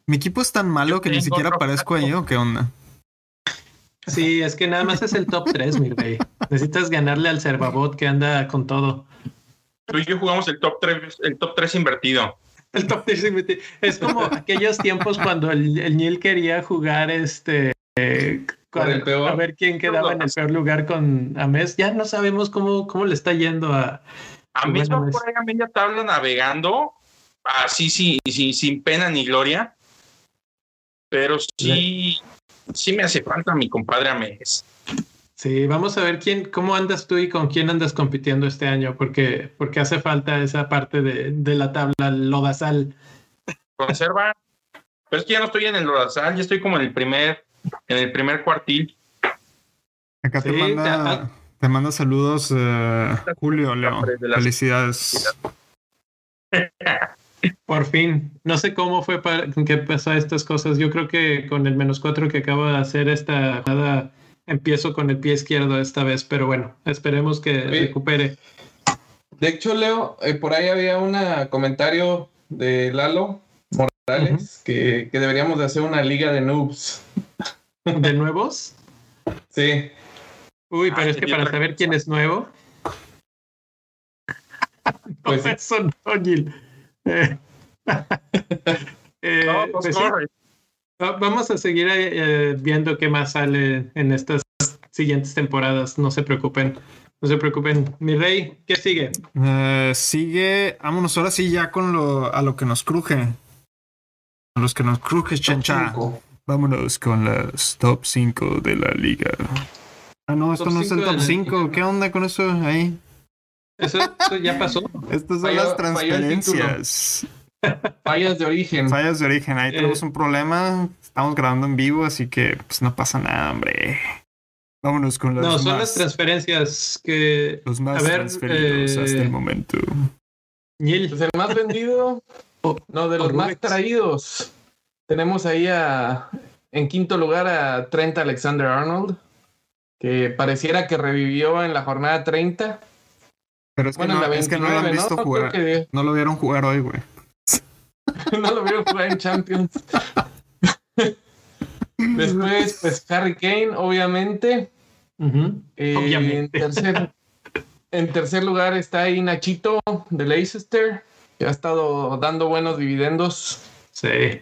Speaker 1: mi equipo es tan malo que ni siquiera aparezco ahí, ¿o qué onda?
Speaker 4: Sí, es que nada más es el top 3, mi rey. Necesitas ganarle al Cervabot que anda con todo.
Speaker 2: Tú y yo jugamos el top 3, el top 3 invertido.
Speaker 4: El top 3 invertido. Es como aquellos tiempos cuando el, el Niel quería jugar este eh, con, el peor. a ver quién quedaba en el peor lugar con Ames. Ya no sabemos cómo, cómo le está yendo a.
Speaker 2: A mí por ahí a media tabla navegando, así sí, sí, sin pena ni gloria. Pero sí, sí me hace falta mi compadre Ames.
Speaker 4: Sí, vamos a ver quién, cómo andas tú y con quién andas compitiendo este año, porque, porque hace falta esa parte de, de la tabla lodazal.
Speaker 2: Conserva, pero es que ya no estoy en el lodazal, ya estoy como en el primer, en el primer cuartil.
Speaker 1: Acá sí, te manda, te, te manda saludos uh, Julio, Leo. Felicidades.
Speaker 4: Por fin. No sé cómo fue para que pasó estas cosas. Yo creo que con el menos cuatro que acabo de hacer esta jugada empiezo con el pie izquierdo esta vez, pero bueno, esperemos que recupere.
Speaker 3: De hecho, Leo, eh, por ahí había un comentario de Lalo Morales uh -huh. que, que, deberíamos de hacer una liga de noobs.
Speaker 4: ¿De nuevos?
Speaker 3: Sí.
Speaker 4: Uy, pero ah, es que para saber quién es nuevo. Pues no, eso no, Gil. Eh, eh, no, pues sí. Vamos a seguir eh, viendo qué más sale en estas siguientes temporadas. No se preocupen. No se preocupen. Mi rey, ¿qué sigue?
Speaker 1: Uh, sigue. Vámonos ahora sí ya con lo a lo que nos cruje. A los que nos cruje, chancha. Vámonos con las top 5 de la liga. Ah, no, esto top no es el top 5. ¿Qué onda con eso ahí?
Speaker 4: Eso, eso ya pasó.
Speaker 1: Estas son las transferencias.
Speaker 3: Fallas de origen.
Speaker 1: Fallas de origen. Ahí eh. tenemos un problema. Estamos grabando en vivo, así que pues no pasa nada, hombre. Vámonos con las
Speaker 4: No, son
Speaker 1: más,
Speaker 4: las transferencias que.
Speaker 1: Los más ver, transferidos eh, hasta el momento.
Speaker 3: Neil. Pues el más vendido. no, de los más traídos. Tenemos ahí a. En quinto lugar a Trent Alexander Arnold. Que pareciera que revivió en la jornada 30.
Speaker 1: Pero es que, bueno, no, 29, es que no lo han visto ¿no? jugar. Que... No lo vieron jugar hoy, güey.
Speaker 3: no lo vieron jugar en Champions. Después, pues Harry Kane, obviamente.
Speaker 4: Uh -huh.
Speaker 3: Eh,
Speaker 4: obviamente.
Speaker 3: En tercer, en tercer, lugar está ahí Nachito de Leicester, que ha estado dando buenos dividendos.
Speaker 4: Sí.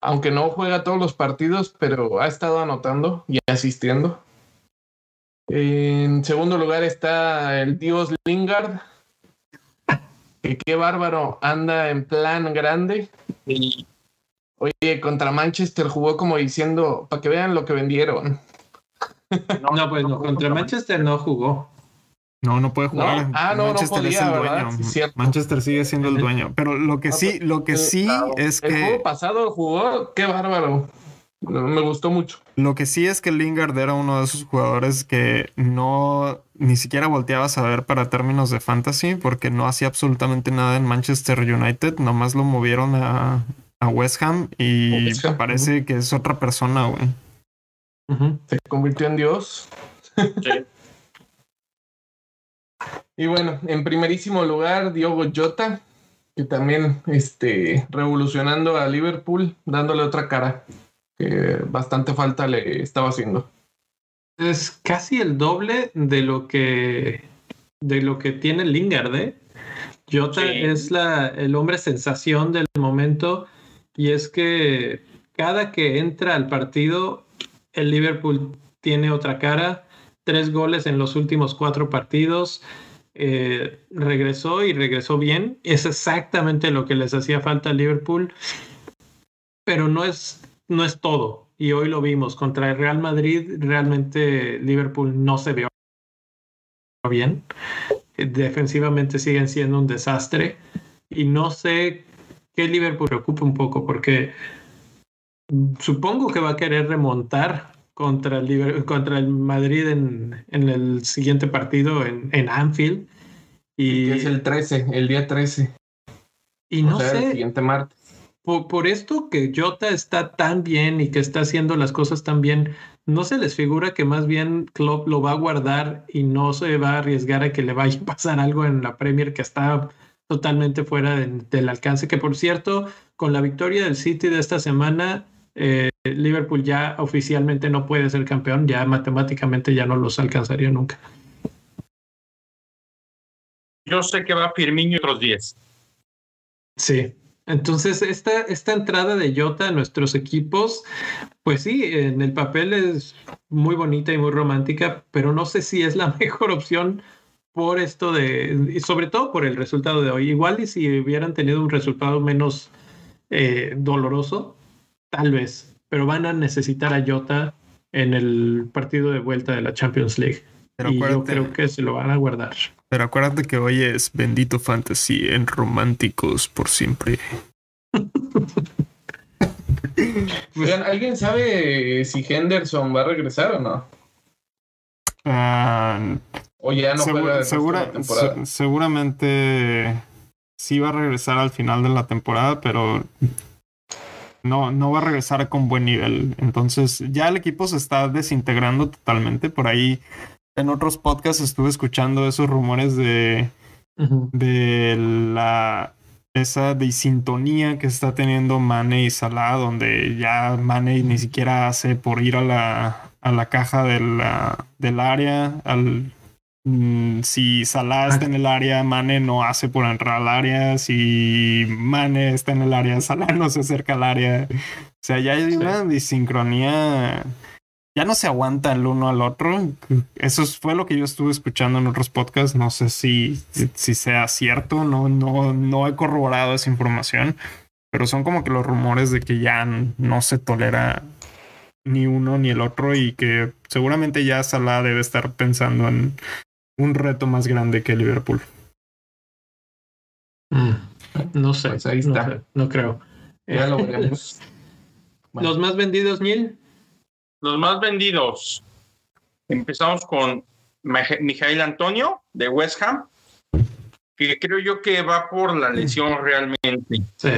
Speaker 3: Aunque no juega todos los partidos, pero ha estado anotando y asistiendo. En segundo lugar está el Dios Lingard. Que qué bárbaro, anda en plan grande. Oye, contra Manchester jugó como diciendo, para que vean lo que vendieron.
Speaker 4: No, no pues no, contra Manchester no jugó.
Speaker 1: No, no puede jugar.
Speaker 3: ¿No? Ah, no,
Speaker 1: Manchester
Speaker 3: no podía,
Speaker 1: es el dueño.
Speaker 3: Sí,
Speaker 1: Manchester sigue siendo el dueño. Pero lo que sí, lo que sí es
Speaker 3: el
Speaker 1: que.
Speaker 3: juego pasado jugó, qué bárbaro. Me gustó mucho.
Speaker 1: Lo que sí es que Lingard era uno de esos jugadores que no ni siquiera volteabas a ver para términos de fantasy porque no hacía absolutamente nada en Manchester United. Nomás lo movieron a, a West Ham y
Speaker 3: West Ham,
Speaker 1: parece uh -huh. que es otra persona, güey.
Speaker 3: Uh -huh. Se convirtió en Dios.
Speaker 2: Sí.
Speaker 3: Y bueno, en primerísimo lugar, Diogo Jota, que también este, revolucionando a Liverpool, dándole otra cara, que bastante falta le estaba haciendo.
Speaker 4: Es casi el doble de lo que de lo que tiene Lingard, ¿eh? Jota
Speaker 2: Sí.
Speaker 4: es la, el hombre sensación del momento y es que cada que entra al partido, el Liverpool tiene otra cara, tres goles en los últimos cuatro partidos, eh, regresó y regresó bien, es exactamente lo que les hacía falta al Liverpool, pero no es, no es todo. Y hoy lo vimos contra el Real Madrid, realmente Liverpool no se vio bien. Defensivamente siguen siendo un desastre. Y no sé qué Liverpool preocupa un poco porque supongo que va a querer remontar contra el, Liber- contra el Madrid en, en el siguiente partido en, en Anfield. Y,
Speaker 3: Que es el 13, el día 13.
Speaker 4: y no
Speaker 3: o sea, el
Speaker 4: sé,
Speaker 3: siguiente martes.
Speaker 4: Por, por esto que Jota está tan bien y que está haciendo las cosas tan bien, ¿no se les figura que más bien Klopp lo va a guardar y no se va a arriesgar a que le vaya a pasar algo en la Premier que está totalmente fuera de- del alcance? Que por cierto, con la victoria del City de esta semana, eh, Liverpool ya oficialmente no puede ser campeón, ya matemáticamente ya no los alcanzaría nunca.
Speaker 2: Yo sé que va Firmino y otros 10.
Speaker 4: Sí. Entonces, esta, esta entrada de Jota a nuestros equipos, pues sí, en el papel es muy bonita y muy romántica, pero no sé si es la mejor opción por esto de, y sobre todo por el resultado de hoy. Igual y si hubieran tenido un resultado menos eh, doloroso, tal vez, pero van a necesitar a Jota en el partido de vuelta de la Champions League.
Speaker 1: Pero
Speaker 4: y yo creo que se lo van a guardar.
Speaker 1: pero acuérdate que hoy es Bendito Fantasy en Románticos por siempre.
Speaker 3: Oigan, ¿alguien sabe si Henderson va a regresar o no?
Speaker 1: Ah,
Speaker 3: O ya no
Speaker 1: segura-
Speaker 3: la temporada.
Speaker 1: se- seguramente sí va a regresar al final de la temporada, pero no, no va a regresar con buen nivel. Entonces ya el equipo se está desintegrando totalmente. Por ahí en otros podcasts estuve escuchando esos rumores de, de la esa disintonía que está teniendo Mane y Salah, donde ya Mane ni siquiera hace por ir a la, a la caja de la- del área. Al, mm, si Salah está en el área, Mane no hace por entrar al área. Si Mane está en el área, Salah no se acerca al área. O sea, ya hay
Speaker 4: Sí.
Speaker 1: una disincronía. Ya no se aguanta el uno al otro. Eso es- fue lo que yo estuve escuchando en otros podcasts. No sé si, si, si sea cierto. No, no, no he corroborado esa información. Pero son como que los rumores de que ya no se tolera ni uno ni el otro y que seguramente ya Salah debe estar pensando en un reto más grande que Liverpool.
Speaker 4: Mm, No sé,
Speaker 3: Pues ahí
Speaker 4: no
Speaker 3: está.
Speaker 4: sé, no creo.
Speaker 3: Ya lo veremos. Bueno.
Speaker 4: Los más vendidos, Neil.
Speaker 2: Los más vendidos. Empezamos con Mijail Antonio de West Ham, que creo yo que va por la lesión realmente.
Speaker 4: Sí.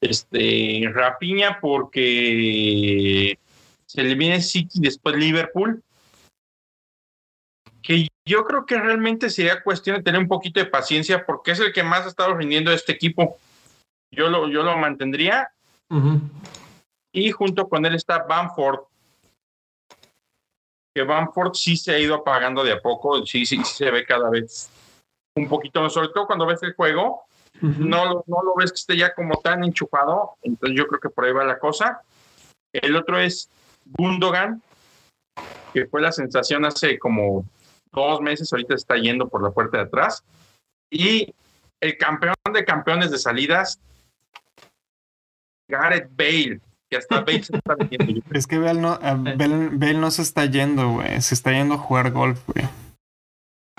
Speaker 2: Este, Rapiña porque se le viene City después Liverpool. Que yo creo que realmente sería cuestión de tener un poquito de paciencia porque es el que más ha estado rindiendo este equipo. Yo lo, yo lo mantendría y junto con él está Bamford. Que Bamford sí se ha ido apagando de a poco, sí, sí, sí se ve cada vez un poquito, sobre todo cuando ves el juego, no, lo- no lo ves que esté ya como tan enchufado, entonces yo creo que por ahí va la cosa. El otro es Gundogan, que fue la sensación hace como dos meses, ahorita está yendo por la puerta de atrás. Y el campeón de campeones de salidas, Gareth Bale, que hasta Bale se está vendiendo.
Speaker 1: Es que Bale no, a Bale, Bale no se está yendo, güey. Se está yendo a jugar golf, güey.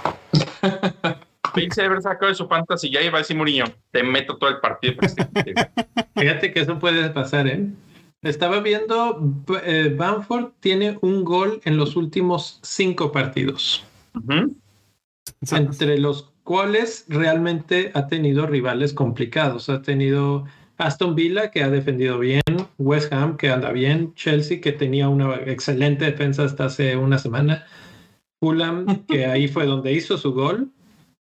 Speaker 2: Bale se debe haber sacado de su fantasy ya iba a decir Mourinho, te meto todo el partido. para que se quite".
Speaker 4: Fíjate que eso puede pasar, ¿eh? Estaba viendo, eh, Bamford tiene un gol en los últimos cinco partidos, entre los cuales realmente ha tenido rivales complicados. Ha tenido Aston Villa, que ha defendido bien, West Ham, que anda bien, Chelsea, que tenía una excelente defensa hasta hace una semana, Fulham, que ahí fue donde hizo su gol,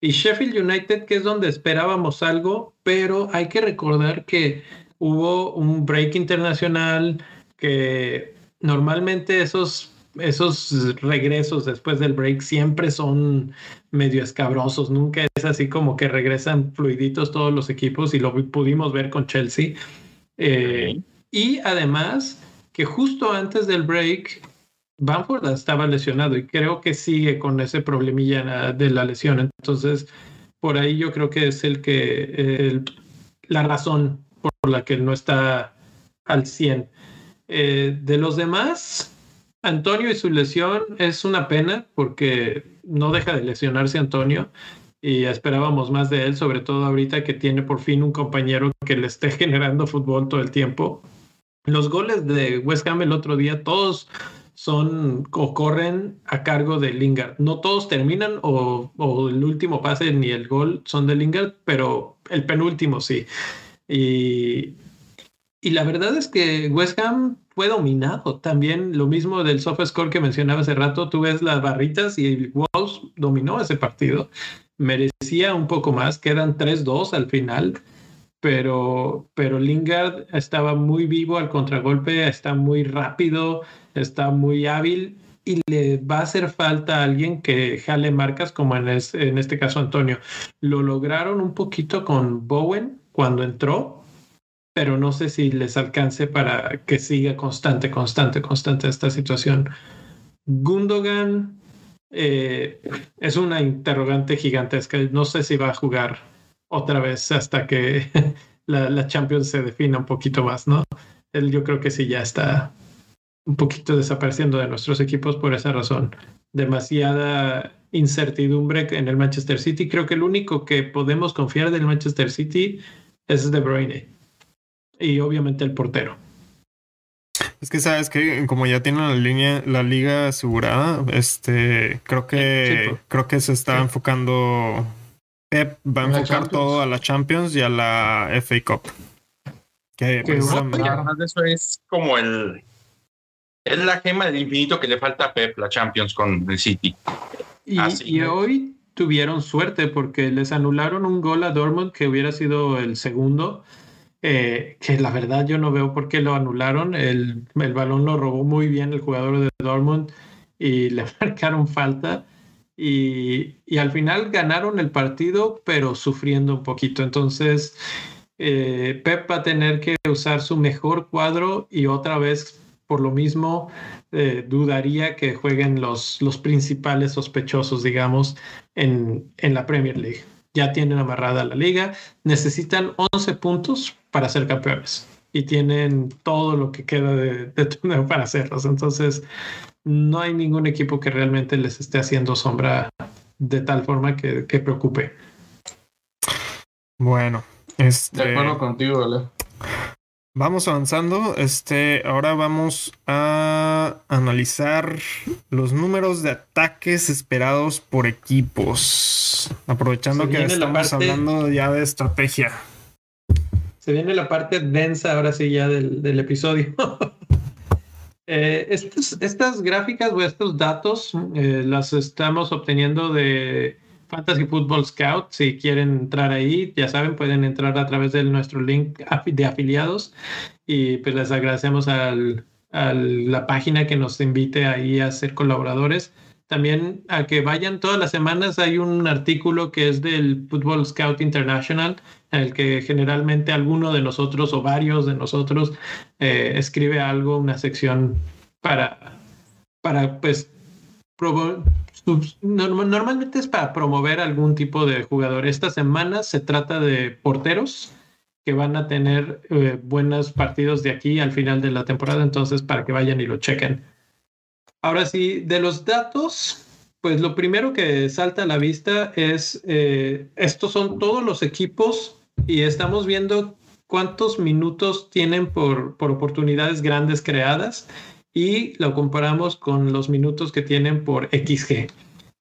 Speaker 4: Y Sheffield United, que es donde esperábamos algo, pero hay que recordar que hubo un break internacional, que normalmente esos, esos regresos después del break siempre son medio escabrosos, nunca es así como que regresan fluiditos todos los equipos y lo pudimos ver con Chelsea. Eh, y además que justo antes del break, Bamford estaba lesionado y creo que sigue con ese problemilla de la lesión. Entonces, por ahí yo creo que es el que la razón por la que no está al 100. Eh, de los demás, Antonio y su lesión es una pena porque no deja de lesionarse Antonio y esperábamos más de él, sobre todo ahorita que tiene por fin un compañero que le esté generando fútbol todo el tiempo. Los goles de West Ham el otro día, todos son o corren a cargo de Lingard. No todos terminan o, el último pase ni el gol son de Lingard, pero el penúltimo sí. Y la verdad es que West Ham fue dominado. También lo mismo del soft score que mencionaba hace rato. Tú ves las barritas y Wolves dominó ese partido. Merecía un poco más. Quedan 3-2 al final. Pero, pero Lingard estaba muy vivo al contragolpe, está muy rápido, está muy hábil y le va a hacer falta a alguien que jale marcas como en, este caso Antonio. Lo lograron un poquito con Bowen cuando entró, pero no sé si les alcance para que siga constante, constante, constante esta situación. Gundogan eh, es una interrogante gigantesca. No sé si va a jugar otra vez hasta que la, la, Champions se defina un poquito más, ¿no? Él yo creo que sí ya está un poquito desapareciendo de nuestros equipos por esa razón. Demasiada incertidumbre en el Manchester City. Creo que el único que podemos confiar del Manchester City es De Bruyne y obviamente el portero.
Speaker 1: Es que sabes que como ya tienen la línea, la liga asegurada, este, creo que creo que se está enfocando. Pep va a enfocar todo a la Champions y a la FA Cup.
Speaker 2: Que, además de eso es como el es la gema del infinito que le falta a Pep, la Champions con el City.
Speaker 4: Y, y hoy tuvieron suerte porque les anularon un gol a Dortmund que hubiera sido el segundo eh, que la verdad yo no veo por qué lo anularon. El, el, balón lo robó muy bien el jugador de Dortmund y le marcaron falta. Y, al final ganaron el partido, pero sufriendo un poquito. Entonces, eh, Pep va a tener que usar su mejor cuadro y otra vez, por lo mismo, eh, dudaría que jueguen los, los principales sospechosos, digamos, en, en la Premier League ya tienen amarrada la liga, necesitan 11 puntos para ser campeones y tienen todo lo que queda de, torneo para hacerlos. Entonces, no hay ningún equipo que realmente les esté haciendo sombra de tal forma que, preocupe.
Speaker 1: Bueno, este...
Speaker 3: de acuerdo contigo, Ale.
Speaker 1: Vamos avanzando. Este, ahora vamos a analizar los números de ataques esperados por equipos. Aprovechando que estamos hablando ya de estrategia.
Speaker 4: Se viene la parte densa ahora sí ya del, episodio. Eh, estas gráficas o estos datos eh, las estamos obteniendo de Fantasy Football Scout. Si quieren entrar ahí, ya saben, pueden entrar a través de nuestro link de afiliados. Y pues les agradecemos a la página que nos invite ahí a ser colaboradores. También a que vayan todas las semanas. Hay un artículo que es del Football Scout International, en el que generalmente alguno de nosotros o varios de nosotros eh, escribe algo, una sección para, para pues, normalmente es para promover algún tipo de jugador. Esta semana se trata de porteros que van a tener eh, buenos partidos de aquí al final de la temporada, entonces para que vayan y lo chequen. Ahora sí, de los datos, pues lo primero que salta a la vista es, eh, estos son todos los equipos y estamos viendo cuántos minutos tienen por, por oportunidades grandes creadas y lo comparamos con los minutos que tienen por XG.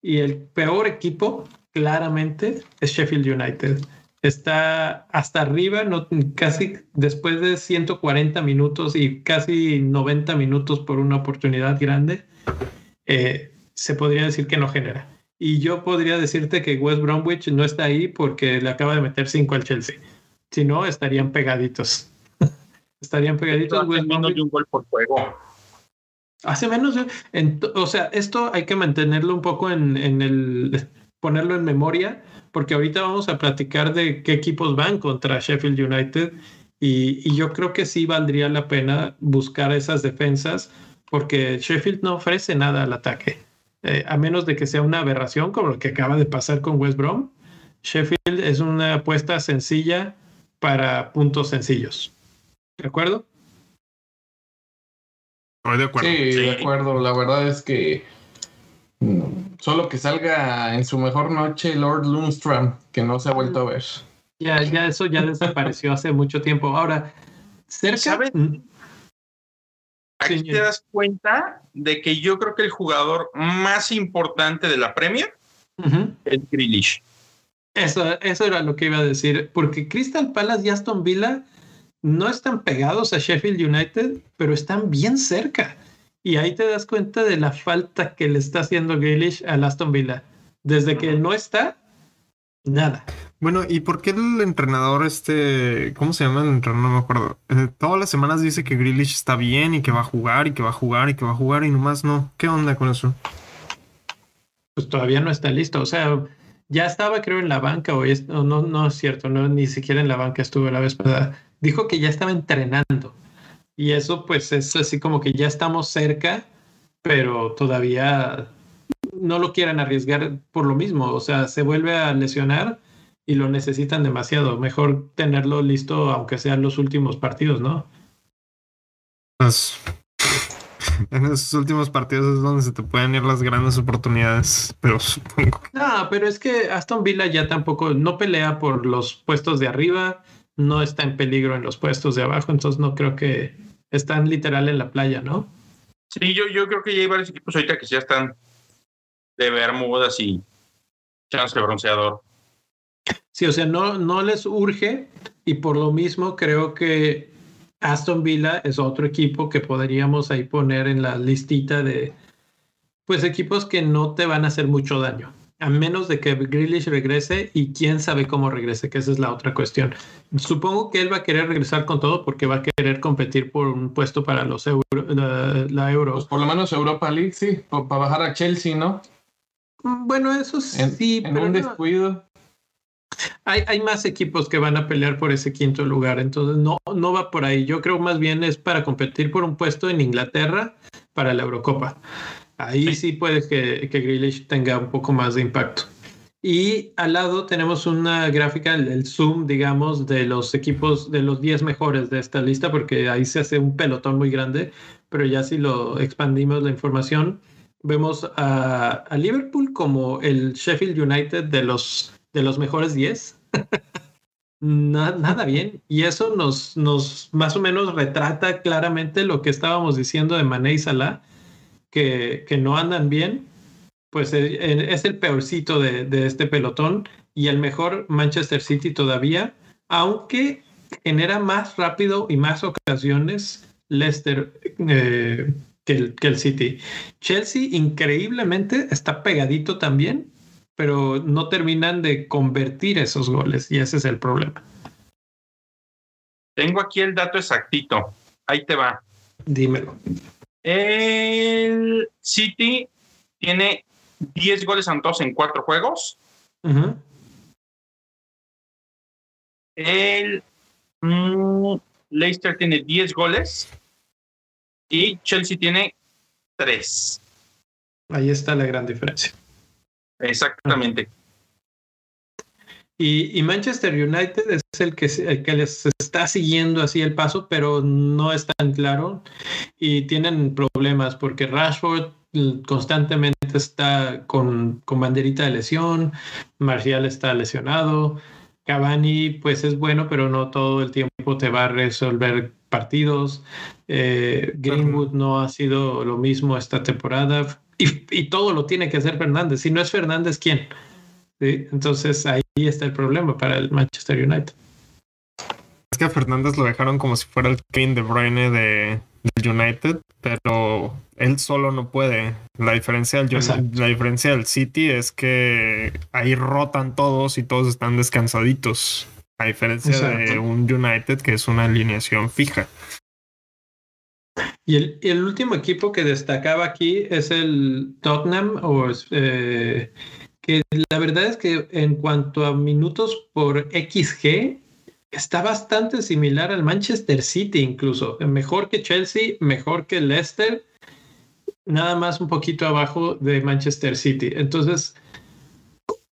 Speaker 4: Y el peor equipo, claramente, es Sheffield United. Está hasta arriba, no, casi después de 140 minutos y casi 90 minutos por una oportunidad grande, eh, se podría decir que no genera. Y yo podría decirte que West Bromwich no está ahí porque le acaba de meter 5 al Chelsea. Si no, estarían pegaditos. estarían pegaditos.
Speaker 2: Hace
Speaker 4: West
Speaker 2: menos
Speaker 4: Bromwich.
Speaker 2: de un gol por juego.
Speaker 4: Hace menos de- en o sea, esto hay que mantenerlo un poco en, en el ponerlo en memoria, porque ahorita vamos a platicar de qué equipos van contra Sheffield United y, y yo creo que sí valdría la pena buscar esas defensas, porque Sheffield no ofrece nada al ataque, Eh, a menos de que sea una aberración como lo que acaba de pasar con West Brom. Sheffield es una apuesta sencilla para puntos sencillos. ¿De acuerdo?
Speaker 1: Estoy de acuerdo.
Speaker 3: Sí,
Speaker 2: Sí.
Speaker 3: de acuerdo. La verdad es que mm, solo que salga en su mejor noche Lord Lundstrom, que no se ha vuelto a ver.
Speaker 4: Ya, ya eso ya desapareció hace mucho tiempo. Ahora, cerca.
Speaker 2: Aquí
Speaker 4: Sí,
Speaker 2: te das cuenta de que yo creo que el jugador más importante de la Premier es Grealish.
Speaker 4: Eso, eso era lo que iba a decir, porque Crystal Palace y Aston Villa no están pegados a Sheffield United, pero están bien cerca. Y ahí te das cuenta de la falta que le está haciendo Grealish al Aston Villa. Desde que no está, nada.
Speaker 1: Bueno, ¿y por qué el entrenador este, cómo se llama el entrenador? No me acuerdo. Eh, todas las semanas dice que Grealish está bien y que va a jugar y que va a jugar y que va a jugar y nomás no. ¿Qué onda con eso?
Speaker 4: Pues todavía no está listo. O sea, ya estaba creo en la banca o es- no, no, es cierto, no, ni siquiera en la banca estuvo la vez. Dijo que ya estaba entrenando. Y eso pues es así como que ya estamos cerca, pero todavía no lo quieren arriesgar por lo mismo. O sea, se vuelve a lesionar y lo necesitan demasiado. Mejor tenerlo listo, aunque sean los últimos partidos, ¿no?
Speaker 1: Pues, en esos últimos partidos es donde se te pueden ir las grandes oportunidades, pero supongo
Speaker 4: No, pero es que Aston Villa ya tampoco no pelea por los puestos de arriba, no está en peligro en los puestos de abajo, entonces no creo que están literal en la playa, ¿no?
Speaker 2: Sí, yo, yo creo que ya hay varios equipos ahorita que ya están de bermudas y chance de bronceador.
Speaker 4: Sí, o sea, no, no les urge y por lo mismo creo que Aston Villa es otro equipo que podríamos ahí poner en la listita de pues equipos que no te van a hacer mucho daño. A menos de que Grealish regrese y quién sabe cómo regrese, que esa es la otra cuestión. Supongo que él va a querer regresar con todo porque va a querer competir por un puesto para los euro, la, la euro.
Speaker 3: Pues por lo menos Europa League, sí, para bajar a Chelsea, ¿no?
Speaker 4: Bueno, eso
Speaker 3: En,
Speaker 4: sí,
Speaker 3: en
Speaker 4: pero
Speaker 3: un
Speaker 4: no.
Speaker 3: descuido.
Speaker 4: Hay, hay más equipos que van a pelear por ese quinto lugar, entonces no, no va por ahí. Yo creo más bien es para competir por un puesto en Inglaterra para la Eurocopa. Ahí sí, puede que, que Grealish tenga un poco más de impacto. Y al lado tenemos una gráfica, el, el zoom, digamos, de los equipos, de los 10 mejores de esta lista, porque ahí se hace un pelotón muy grande, pero ya si lo expandimos la información, vemos a, a Liverpool como el Sheffield United de los, de los mejores 10. Na- nada bien. Y eso nos, nos más o menos retrata claramente lo que estábamos diciendo de Mané y Salah, que, que no andan bien. Pues eh, es el peorcito de, de este pelotón y el mejor Manchester City todavía, aunque genera más rápido y más ocasiones Leicester eh, que, el, que el City. Chelsea increíblemente está pegadito también, pero no terminan de convertir esos goles y ese es el problema.
Speaker 2: Tengo aquí el dato exactito. Ahí te va.
Speaker 4: Dímelo.
Speaker 2: El City tiene 10 goles anotados en cuatro juegos.
Speaker 4: Ujú.
Speaker 2: El mm, Leicester tiene 10 goles y Chelsea tiene 3.
Speaker 4: Ahí está la gran diferencia.
Speaker 2: Exactamente.
Speaker 4: Y, y Manchester United es el que, se- el que les está siguiendo así el paso, pero no es tan claro. Y tienen problemas porque Rashford mm, constantemente está con, con banderita de lesión, Marcial está lesionado, Cavani pues es bueno, pero no todo el tiempo te va a resolver partidos. Eh, Greenwood no ha sido lo mismo esta temporada. Y, y todo lo tiene que hacer Fernández. Si no es Fernández, ¿quién? ¿sí? Entonces ahí está el problema para el Manchester United.
Speaker 1: es que a Fernández lo dejaron como si fuera el Kevin De Bruyne de, del United, pero él solo no puede. La diferencia del, la diferencia del City es que ahí rotan todos y todos están descansaditos. A diferencia de un United que es una alineación fija.
Speaker 4: Y el, último equipo que destacaba aquí es el Tottenham, o, eh, que la verdad es que en cuanto a minutos por XG, está bastante similar al Manchester City incluso. Mejor que Chelsea, mejor que Leicester, nada más un poquito abajo de Manchester City. Entonces,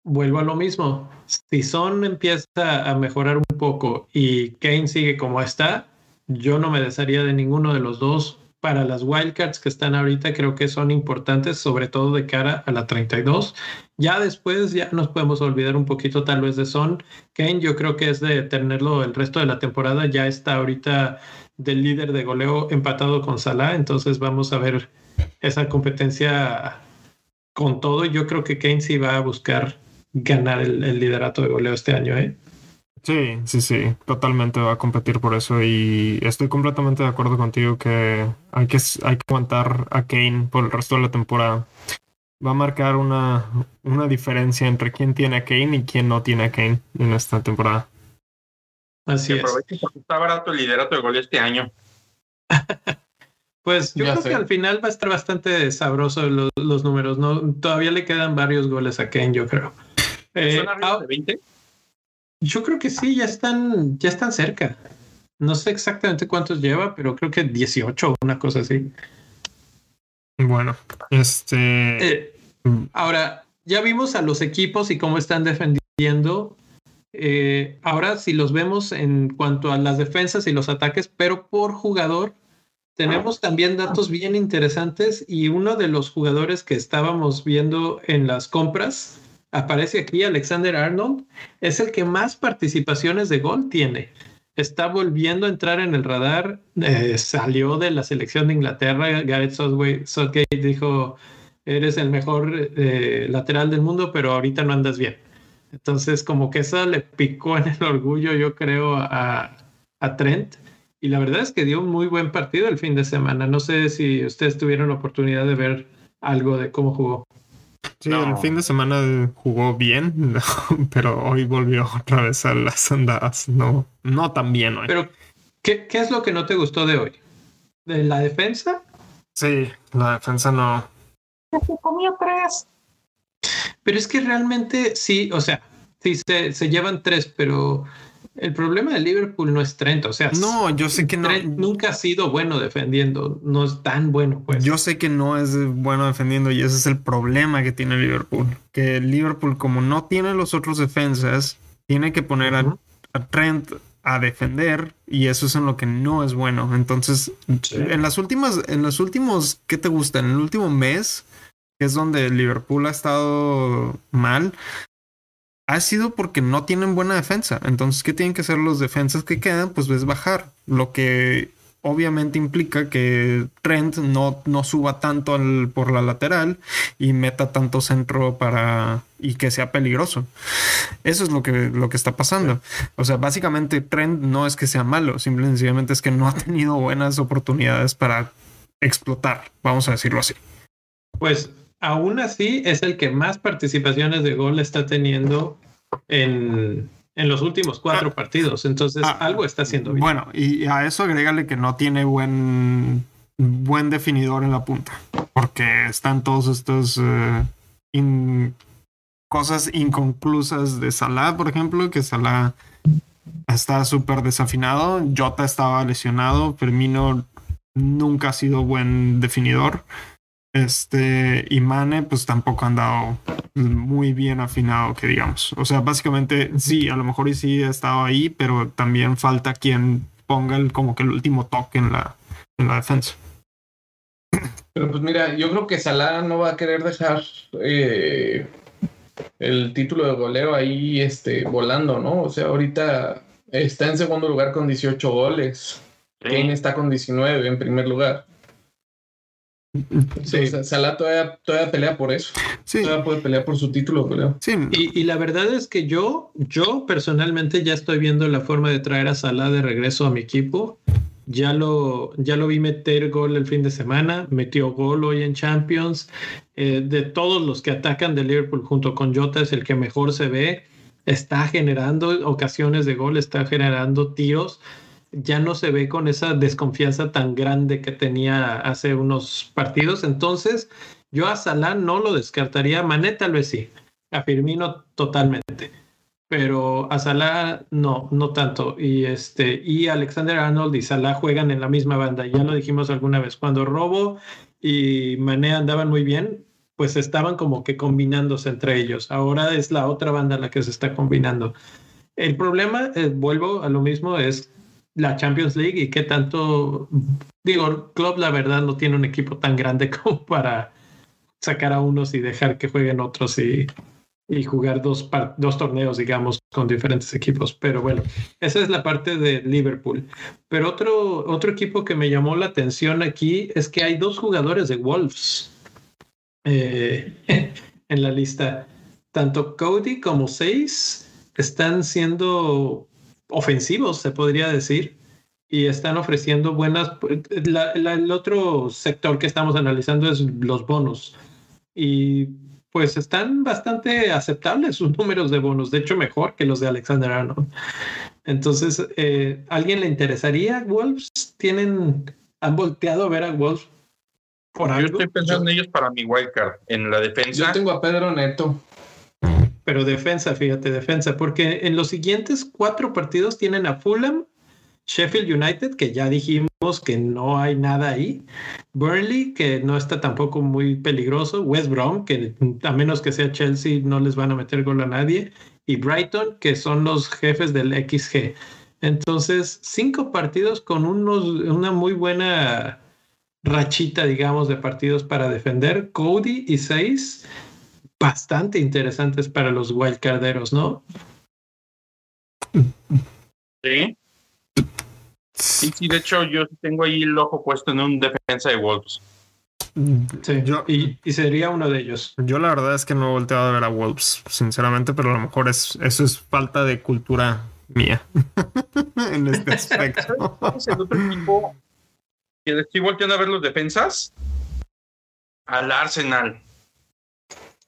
Speaker 4: vuelvo a lo mismo. Si Son empieza a mejorar un poco y Kane sigue como está, yo no me desharía de ninguno de los dos. Para las wildcards que están ahorita, creo que son importantes, sobre todo de cara a la 32. Ya después, ya nos podemos olvidar un poquito tal vez de Son. Kane, yo creo que es de tenerlo el resto de la temporada. Ya está ahorita del líder de goleo empatado con Salah. Entonces vamos a ver esa competencia con todo. Yo creo que Kane sí va a buscar ganar el, liderato de goleo este año. ¿eh?
Speaker 1: Sí, sí, sí, totalmente va a competir por eso y estoy completamente de acuerdo contigo que hay que, hay que aguantar a Kane por el resto de la temporada. Va a marcar una, una diferencia entre quién tiene a Kane y quién no tiene a Kane en esta temporada.
Speaker 4: Así
Speaker 2: Que
Speaker 4: es.
Speaker 2: está barato el liderato de gol este año.
Speaker 4: Pues yo
Speaker 3: Ya
Speaker 4: creo
Speaker 3: sé.
Speaker 4: que al final va a estar bastante sabroso los, los números. ¿no? Todavía le quedan varios goles a Kane, yo creo. Eh,
Speaker 2: ¿Son arriba
Speaker 4: ah,
Speaker 2: de 20?
Speaker 4: Yo creo que sí, ya están, ya están cerca. No sé exactamente cuántos lleva, pero creo que 18 o una cosa así.
Speaker 1: Bueno, este...
Speaker 4: Eh, ahora, ya vimos a los equipos y cómo están defendiendo. Eh, ahora, si los vemos en cuanto a las defensas y los ataques, pero por jugador, tenemos también datos bien interesantes y uno de los jugadores que estábamos viendo en las compras, aparece aquí Alexander Arnold, es el que más participaciones de gol tiene. Está volviendo a entrar en el radar, eh, salió de la selección de Inglaterra, Gareth Southgate, dijo, eres el mejor eh, lateral del mundo, pero ahorita no andas bien. Entonces, como que eso le picó en el orgullo, yo creo, a, a Trent. Y la verdad es que dio un muy buen partido el fin de semana. No sé si ustedes tuvieron la oportunidad de ver algo de cómo jugó.
Speaker 1: Sí,
Speaker 2: No.
Speaker 1: el fin de semana jugó bien, pero hoy volvió otra vez a las andadas. No, no tan bien hoy.
Speaker 4: Pero, ¿qué, qué es lo que no te gustó de hoy? ¿De la defensa?
Speaker 1: Sí, la defensa no.
Speaker 4: Pero es que realmente sí, o sea, sí se, se llevan tres, pero el problema de Liverpool no es Trent. O sea,
Speaker 1: No, yo sé que no.
Speaker 4: Trent nunca ha sido bueno defendiendo, no es tan bueno, pues.
Speaker 1: Yo sé que no es bueno defendiendo y ese es el problema que tiene Liverpool. Que Liverpool, como no tiene los otros defensas, tiene que poner a, Trent a defender y eso es en lo que no es bueno. Entonces,
Speaker 4: Sí.
Speaker 1: en las últimas, en los últimos, ¿qué te gusta? En el último mes, que es donde Liverpool ha estado mal, ha sido porque no tienen buena defensa. Entonces, ¿qué tienen que hacer los defensas que quedan? Pues es bajar. Lo que obviamente implica que Trent no, no suba tanto por la lateral y meta tanto centro para y que sea peligroso. Eso es lo que, lo que está pasando. O sea, básicamente Trent no es que sea malo, simple y sencillamente es que no ha tenido buenas oportunidades para explotar, vamos a decirlo así.
Speaker 4: Pues aún así es el que más participaciones de gol está teniendo en, en los últimos cuatro
Speaker 1: Ah.
Speaker 4: partidos. Entonces
Speaker 1: Ah,
Speaker 4: algo está haciendo bien.
Speaker 1: Bueno, y a eso agrégale que no tiene buen, buen definidor en la punta, porque están todos estos in- cosas inconclusas de Salah, por ejemplo, que Salah está súper desafinado, Jota estaba lesionado, Firmino nunca ha sido buen definidor. Este, y Mane, pues tampoco ha andado muy bien afinado, que digamos. O sea, básicamente sí, a lo mejor y sí ha estado ahí, pero también falta quien ponga el, como que el último toque en la, en la defensa.
Speaker 3: Pero pues mira, yo creo que Salah no va a querer dejar eh, el título de goleo ahí este, volando, ¿no? O sea, ahorita está en segundo lugar con 18 goles. Kane está con 19 en primer lugar.
Speaker 4: Sí.
Speaker 3: Salah todavía, todavía pelea por eso.
Speaker 1: Sí,
Speaker 3: Todavía puede pelear por su título goleo.
Speaker 1: sí.
Speaker 4: Y, y la verdad es que yo, yo personalmente ya estoy viendo la forma de traer a Salah de regreso a mi equipo. Ya lo, ya lo vi meter gol el fin de semana, metió gol hoy en Champions. Eh, de todos los que atacan de Liverpool junto con Jota es el que mejor se ve. Está generando ocasiones de gol, está generando tiros. Ya no se ve con esa desconfianza tan grande que tenía hace unos partidos. Entonces, yo a Salah no lo descartaría. Mané tal vez sí. A totalmente pero a Salah no, no tanto. Y este, y Alexander Arnold y Salah juegan en la misma banda. Ya lo dijimos alguna vez. Cuando Robo y Mané andaban muy bien, pues estaban como que combinándose entre ellos. Ahora es la otra banda la que se está combinando. El problema, eh, vuelvo a lo mismo, es la Champions League y qué tanto, digo, Club la verdad no tiene un equipo tan grande como para sacar a unos y dejar que jueguen otros y y jugar dos, dos torneos, digamos, con diferentes equipos. Pero bueno, esa es la parte de Liverpool. Pero otro, otro equipo que me llamó la atención aquí es que hay dos jugadores de Wolves eh, en la lista. Tanto Cody como Seis están siendo ofensivos, se podría decir, y están ofreciendo buenas. el otro sector que estamos analizando es los bonos. Y pues están bastante aceptables sus números de bonos, de hecho mejor que los de Alexander Arnold. Entonces, eh, ¿alguien le interesaría Wolves? ¿Tienen, han volteado a ver a Wolves
Speaker 2: por Yo estoy pensando en ellos para mi wildcard, en la defensa.
Speaker 3: Yo tengo a Pedro Neto.
Speaker 4: Pero defensa, fíjate, defensa, porque en los siguientes cuatro partidos tienen a Fulham, Sheffield United, que ya dijimos que no hay nada ahí. Burnley, que no está tampoco muy peligroso. West Brom, que a menos que sea Chelsea, no les van a meter gol a nadie. Y Brighton, que son los jefes del XG. Entonces, cinco partidos con unos, una muy buena rachita, digamos, de partidos para defender. Cody y seis bastante interesantes para los wildcarderos, ¿no?
Speaker 2: Sí. Sí, sí, de hecho yo tengo ahí el ojo puesto en un defensa de Wolves.
Speaker 4: Sí, yo, y, sería uno de ellos.
Speaker 1: Yo la verdad es que no he volteado a ver a Wolves, sinceramente, pero a lo mejor es, eso es falta de cultura mía en este aspecto.
Speaker 2: es el otro equipo que estoy volteando a ver los defensas? Al Arsenal.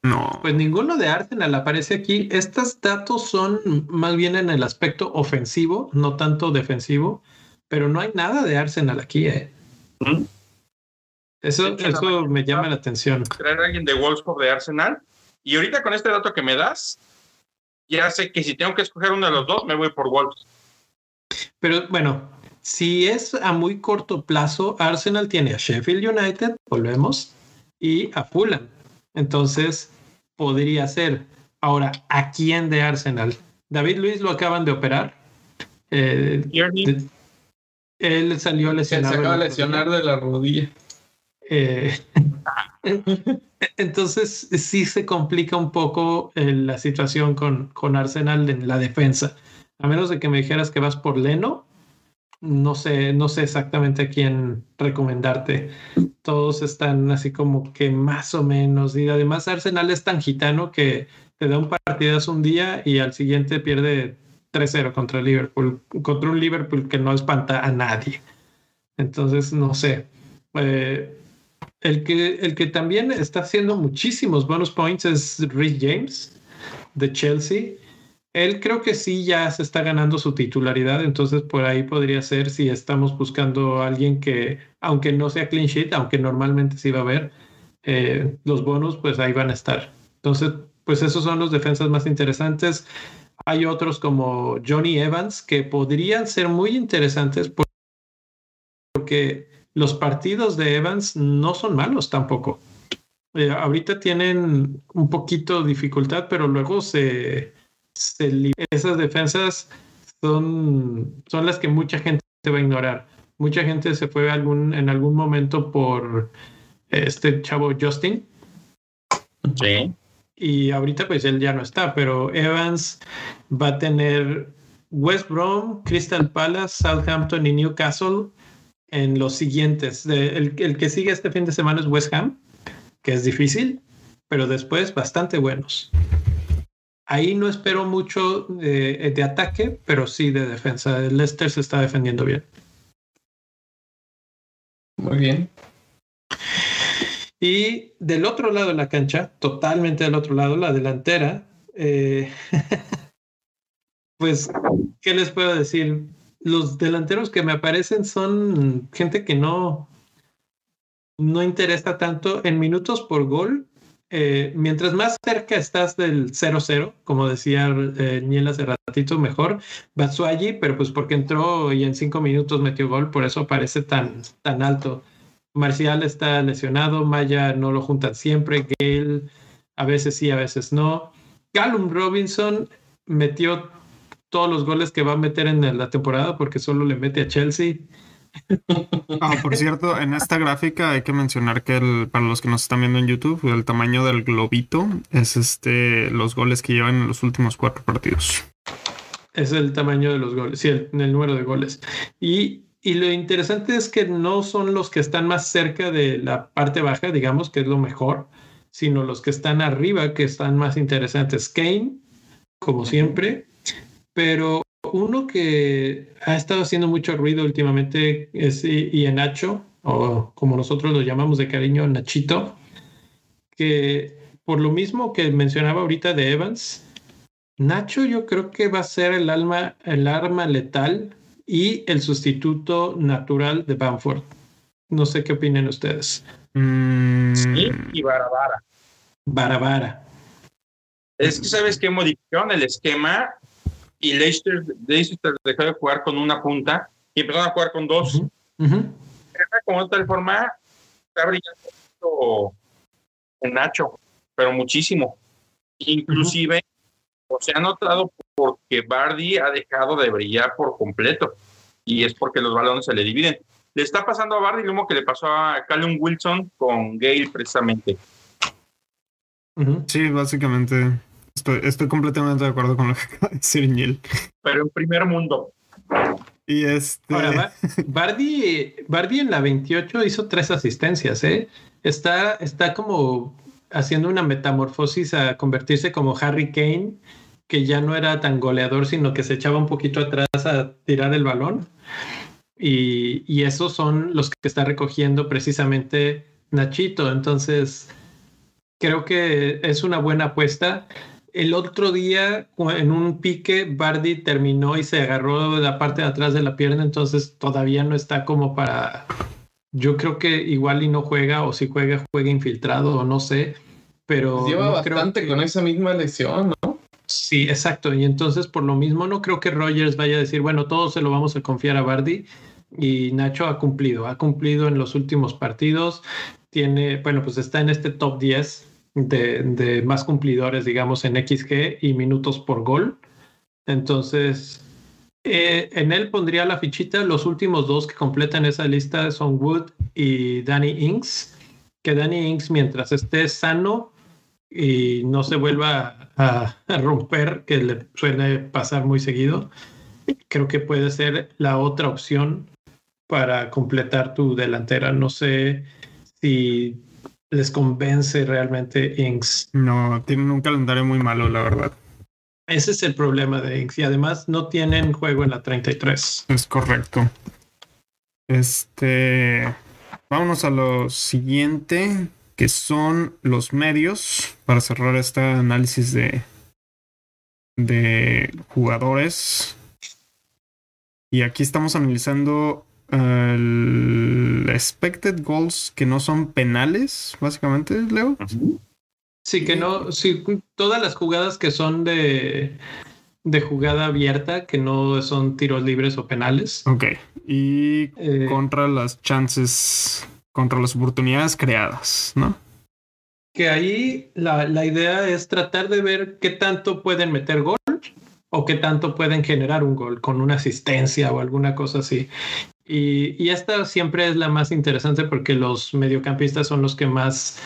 Speaker 4: No. Pues ninguno de Arsenal aparece aquí. Estos datos son más bien en el aspecto ofensivo, no tanto defensivo pero no hay nada de Arsenal aquí, ¿eh? Eso, eso me llama la atención.
Speaker 2: Traer a alguien de Wolfsburg de Arsenal. Y ahorita con este dato que me das, ya sé que si tengo que escoger uno de los dos, me voy por Wolves.
Speaker 4: Pero bueno, si es a muy corto plazo, Arsenal tiene a Sheffield United, volvemos, y a Fulham. Entonces, podría ser. Ahora, ¿a quién de Arsenal? David Luis lo acaban de operar. Eh, él salió lesionado.
Speaker 3: Se acaba de lesionar de la rodilla.
Speaker 4: Eh, entonces sí se complica un poco eh, la situación con, con Arsenal en la defensa. A menos de que me dijeras que vas por Leno, no sé, no sé exactamente a quién recomendarte. Todos están así como que más o menos. Y además Arsenal es tan gitano que te da un partidazo un día y al siguiente pierde 3-0 contra Liverpool, contra un Liverpool que no espanta a nadie. Entonces, no sé. Eh, el, que, el que también está haciendo muchísimos bonus points es Rhys James de Chelsea. Él creo que sí ya se está ganando su titularidad, entonces por ahí podría ser si estamos buscando a alguien que, aunque no sea clean sheet, aunque normalmente sí va a haber, eh, los bonus pues ahí van a estar. Entonces, pues esos son los defensas más interesantes. Hay otros como Johnny Evans que podrían ser muy interesantes porque los partidos de Evans no son malos tampoco. Eh, ahorita tienen un poquito de dificultad, pero luego se, esas defensas son, son las que mucha gente va a ignorar. Mucha gente se fue algún, en algún momento por este chavo Justin.
Speaker 2: Sí
Speaker 4: y ahorita pues él ya no está, pero Evans va a tener West Brom, Crystal Palace, Southampton y Newcastle en los siguientes. El, que sigue este fin de semana es West Ham, que es difícil, pero después bastante buenos. Ahí no espero mucho de, de ataque, pero sí de defensa. El Leicester se está defendiendo bien.
Speaker 3: Muy bien.
Speaker 4: Y del otro lado de la cancha, totalmente del otro lado, la delantera, eh, pues, ¿qué les puedo decir? Los delanteros que me aparecen son gente que no, no interesa tanto en minutos por gol. Eh, mientras más cerca estás del 0-0, como decía eh, Niel hace ratito, mejor. Batsuagi, pero pues porque entró y en cinco minutos metió gol, por eso parece tan, tan alto. Marcial está lesionado, Maya no lo juntan siempre, Gale a veces sí, a veces no. Callum Robinson metió todos los goles que va a meter en la temporada porque solo le mete a Chelsea.
Speaker 1: Ah, por cierto, en esta gráfica hay que mencionar que para los que nos están viendo en YouTube, el tamaño del globito es este los goles que llevan en los últimos cuatro partidos.
Speaker 4: Es el tamaño de los goles, sí, el, el número de goles. Y, y, lo interesante es que no son los que están más cerca de la parte baja, digamos, que es lo mejor, sino los que están arriba, que están más interesantes. Kane, como siempre, pero uno que ha estado haciendo mucho ruido últimamente es Nacho, o como nosotros lo llamamos de cariño, Nachito, que por lo mismo que mencionaba ahorita de Evans, Nacho yo creo que va a ser el, alma, el arma letal y el sustituto natural de Bamford. No sé qué opinan ustedes.
Speaker 1: Mm,
Speaker 2: Sí, y Barabara.
Speaker 4: Barabara.
Speaker 2: Es que sabes que modificaron el esquema y Leicester, Leicester dejó de jugar con una punta y empezaron a jugar con dos.
Speaker 4: Ujú.
Speaker 2: Como de tal forma, está brillando mucho en Nacho, pero muchísimo. Inclusive, o se ha notado porque Bardi ha dejado de brillar por completo y es porque los balones se le dividen. Le está pasando a Bardi lo mismo que le pasó a Callum Wilson con Gale precisamente.
Speaker 1: Sí, básicamente estoy, estoy completamente de acuerdo con lo que acaba de decir Niel.
Speaker 2: Pero en primer mundo.
Speaker 1: Y este.
Speaker 4: Ahora, Ba- Bardi, Bardi en la 28 hizo tres asistencias, ¿eh? Está, está como haciendo una metamorfosis a convertirse como Harry Kane, que ya no era tan goleador, sino que se echaba un poquito atrás a tirar el balón. Y, y esos son los que está recogiendo precisamente Nachito. Entonces, creo que es una buena apuesta. El otro día, en un pique, Bardi terminó y se agarró la parte de atrás de la pierna, entonces todavía no está como para. Yo creo que igual y no juega, o si juega, juega infiltrado, o no sé. Pero
Speaker 3: Pues lleva
Speaker 4: no
Speaker 3: bastante
Speaker 4: que-
Speaker 3: con esa misma lesión, ¿no?
Speaker 4: Sí, exacto. Y entonces, por lo mismo, no creo que Rogers vaya a decir, bueno, todo se lo vamos a confiar a Bardi. Y Nacho ha cumplido, ha cumplido en los últimos partidos. Tiene, bueno, pues está en este top 10 de, más cumplidores, digamos, en XG y minutos por gol. Entonces, eh, en él pondría la fichita. Los últimos dos que completan esa lista son Wood y Danny Inks. Que Danny Inks, mientras esté sano, y no se vuelva a, a romper, que le suele pasar muy seguido, creo que puede ser la otra opción para completar tu delantera. No sé si les convence realmente Inks.
Speaker 1: No, tienen un calendario muy malo, la verdad.
Speaker 4: Ese es el problema de Inks. Y además no tienen juego en la 33.
Speaker 1: Es correcto. Este. Vámonos a lo siguiente, que son los medios, para cerrar este análisis de, de jugadores. Y aquí estamos analizando el expected goals que no son penales, básicamente, Leo.
Speaker 4: Sí, que no, sí, todas las jugadas que son de, de jugada abierta, que no son tiros libres o penales.
Speaker 1: Ok. Y
Speaker 4: eh,
Speaker 1: contra las chances, contra las oportunidades creadas, ¿no?
Speaker 4: que ahí la, la idea es tratar de ver qué tanto pueden meter gol o qué tanto pueden generar un gol con una asistencia o alguna cosa así. Y, esta siempre es la más interesante porque los mediocampistas son los que más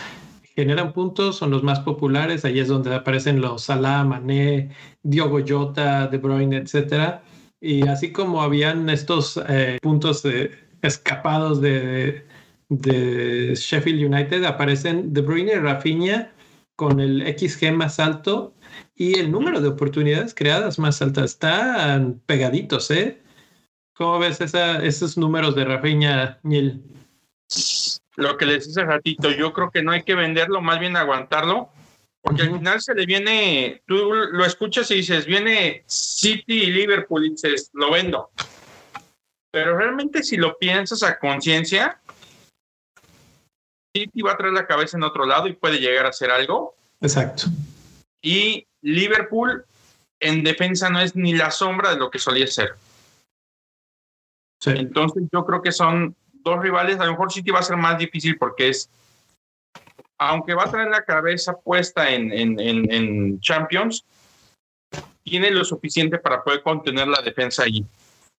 Speaker 4: generan puntos, son los más populares. Ahí es donde aparecen los Salah, Mané, Diogo Jota, De Bruyne, etcétera. Y así como habían estos eh, puntos de- escapados de, de Sheffield United, aparecen De Bruyne y Rafinha con el XG más alto y el número de oportunidades creadas más altas. Están pegaditos, ¿eh? ¿Cómo ves esa- esos números de Rafinha, Neil?
Speaker 2: lo que les hice ratito, yo creo que no hay que venderlo, más bien aguantarlo, porque al final se le viene, tú lo escuchas y dices, viene City y Liverpool y dices, lo vendo. Pero realmente si lo piensas a conciencia, City va a traer la cabeza en otro lado y puede llegar a hacer algo.
Speaker 4: Exacto.
Speaker 2: Y Liverpool en defensa no es ni la sombra de lo que solía ser.
Speaker 4: Sí.
Speaker 2: Entonces yo creo que son dos rivales. A lo mejor City va a ser más difícil porque es, aunque va a traer la cabeza puesta en, en, en, en Champions, tiene lo suficiente para poder contener la defensa allí.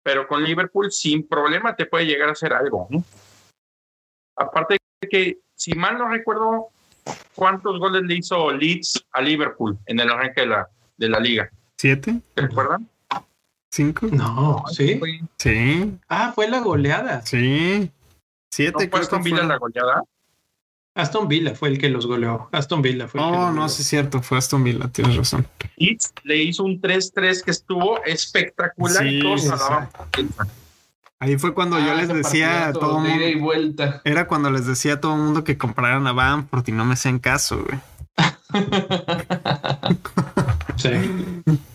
Speaker 2: Pero con Liverpool sin problema te puede llegar a hacer algo. ¿no? Aparte de que, si mal no recuerdo, ¿cuántos goles le hizo Leeds a Liverpool en el arranque de la, de la liga?
Speaker 1: ¿Siete?
Speaker 2: ¿Te recuerdan?
Speaker 1: ¿Cinco?
Speaker 4: No, sí.
Speaker 2: Fue-
Speaker 1: Sí,
Speaker 4: Ah, fue la goleada.
Speaker 1: sí.
Speaker 2: ¿No
Speaker 1: Siete,
Speaker 2: fue
Speaker 1: creo
Speaker 2: Aston Villa la goleada?
Speaker 4: Aston Villa fue el que los goleó. Aston Villa fue el que
Speaker 1: Oh,
Speaker 4: los
Speaker 1: no, sí es cierto, fue Aston Villa, tienes razón.
Speaker 2: Leeds le hizo un 3-3 que estuvo espectacular
Speaker 1: Sí,
Speaker 2: y todos
Speaker 1: sí,
Speaker 2: alaban.
Speaker 1: Ahí fue cuando yo
Speaker 3: Ah,
Speaker 1: les decía a todo
Speaker 3: y
Speaker 1: mundo.
Speaker 3: vuelta.
Speaker 1: Era cuando les decía a todo el mundo que compraran a Bamford y no me hacían caso, güey.
Speaker 4: Sí.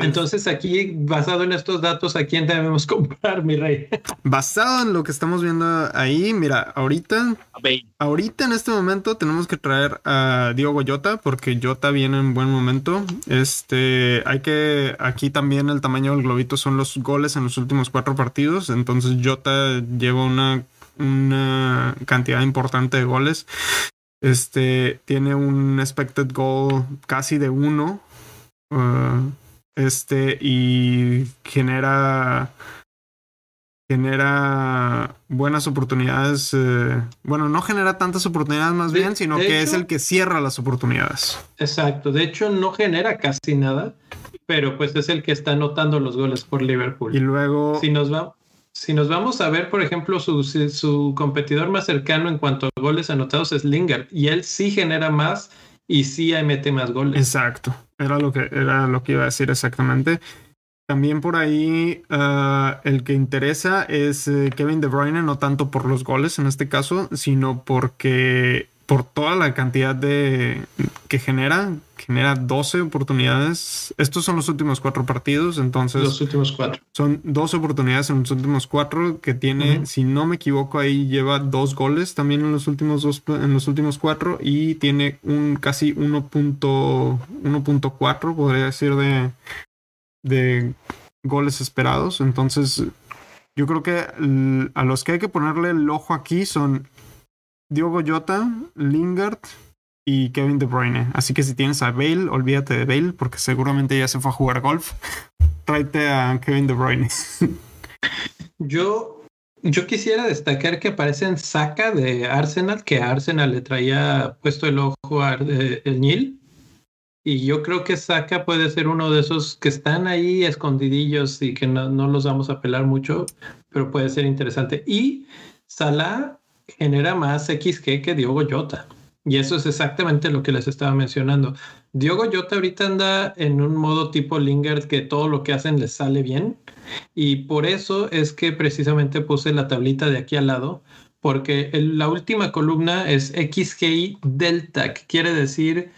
Speaker 4: Entonces aquí, basado en estos datos, ¿a quién debemos comprar, mi rey?
Speaker 1: Basado en lo que estamos viendo ahí, mira, ahorita, ahorita en este momento tenemos que traer a Diogo Jota porque Jota viene en buen momento. Este, hay que, aquí también el tamaño del globito son los goles en los últimos cuatro partidos. Entonces Jota lleva una, una cantidad importante de goles. Este, tiene un expected goal casi de uno. Uh, este, y genera genera buenas oportunidades. eh, bueno, no genera tantas oportunidades más
Speaker 4: De-
Speaker 1: bien, sino que es el que cierra las oportunidades.
Speaker 4: Exacto. De hecho, no genera casi nada, pero pues es el que está anotando los goles por Liverpool.
Speaker 1: Y luego,
Speaker 4: Si nos, va, si nos vamos a ver, por ejemplo, su- su competidor más cercano en cuanto a goles anotados es Lingard, y él sí genera más y sí mete más goles.
Speaker 1: exacto, era lo que era lo que iba a decir exactamente. También por ahí ah, el que interesa es eh, Kevin De Bruyne, no tanto por los goles en este caso, sino porque por toda la cantidad de que genera, genera 12 oportunidades. Estos son los últimos cuatro partidos, entonces
Speaker 4: Los últimos cuatro.
Speaker 1: Son dos oportunidades en los últimos cuatro que tiene, si no me equivoco, ahí lleva dos goles también en los últimos dos, en los últimos cuatro y tiene un casi 1.4, podría decir, de, de goles esperados. Entonces, yo creo que a los que hay que ponerle el ojo aquí son Diogo Jota, Lingard y Kevin De Bruyne. Así que si tienes a Bale, olvídate de Bale porque seguramente ya se fue a jugar golf. Tráete a Kevin De Bruyne.
Speaker 4: Yo, yo quisiera destacar que aparece Saka de Arsenal, que a Arsenal le traía puesto el ojo a eh, el Nil. Y yo creo que Saka puede ser uno de esos que están ahí escondidillos y que no, no los vamos a pelar mucho, pero puede ser interesante. Y Salah genera más XG que Diogo Jota. Y eso es exactamente lo que les estaba mencionando. Diogo Jota ahorita anda en un modo tipo Lingard que todo lo que hacen les sale bien. Y por eso es que precisamente puse la tablita de aquí al lado, porque la última columna es XGI Delta, que quiere decir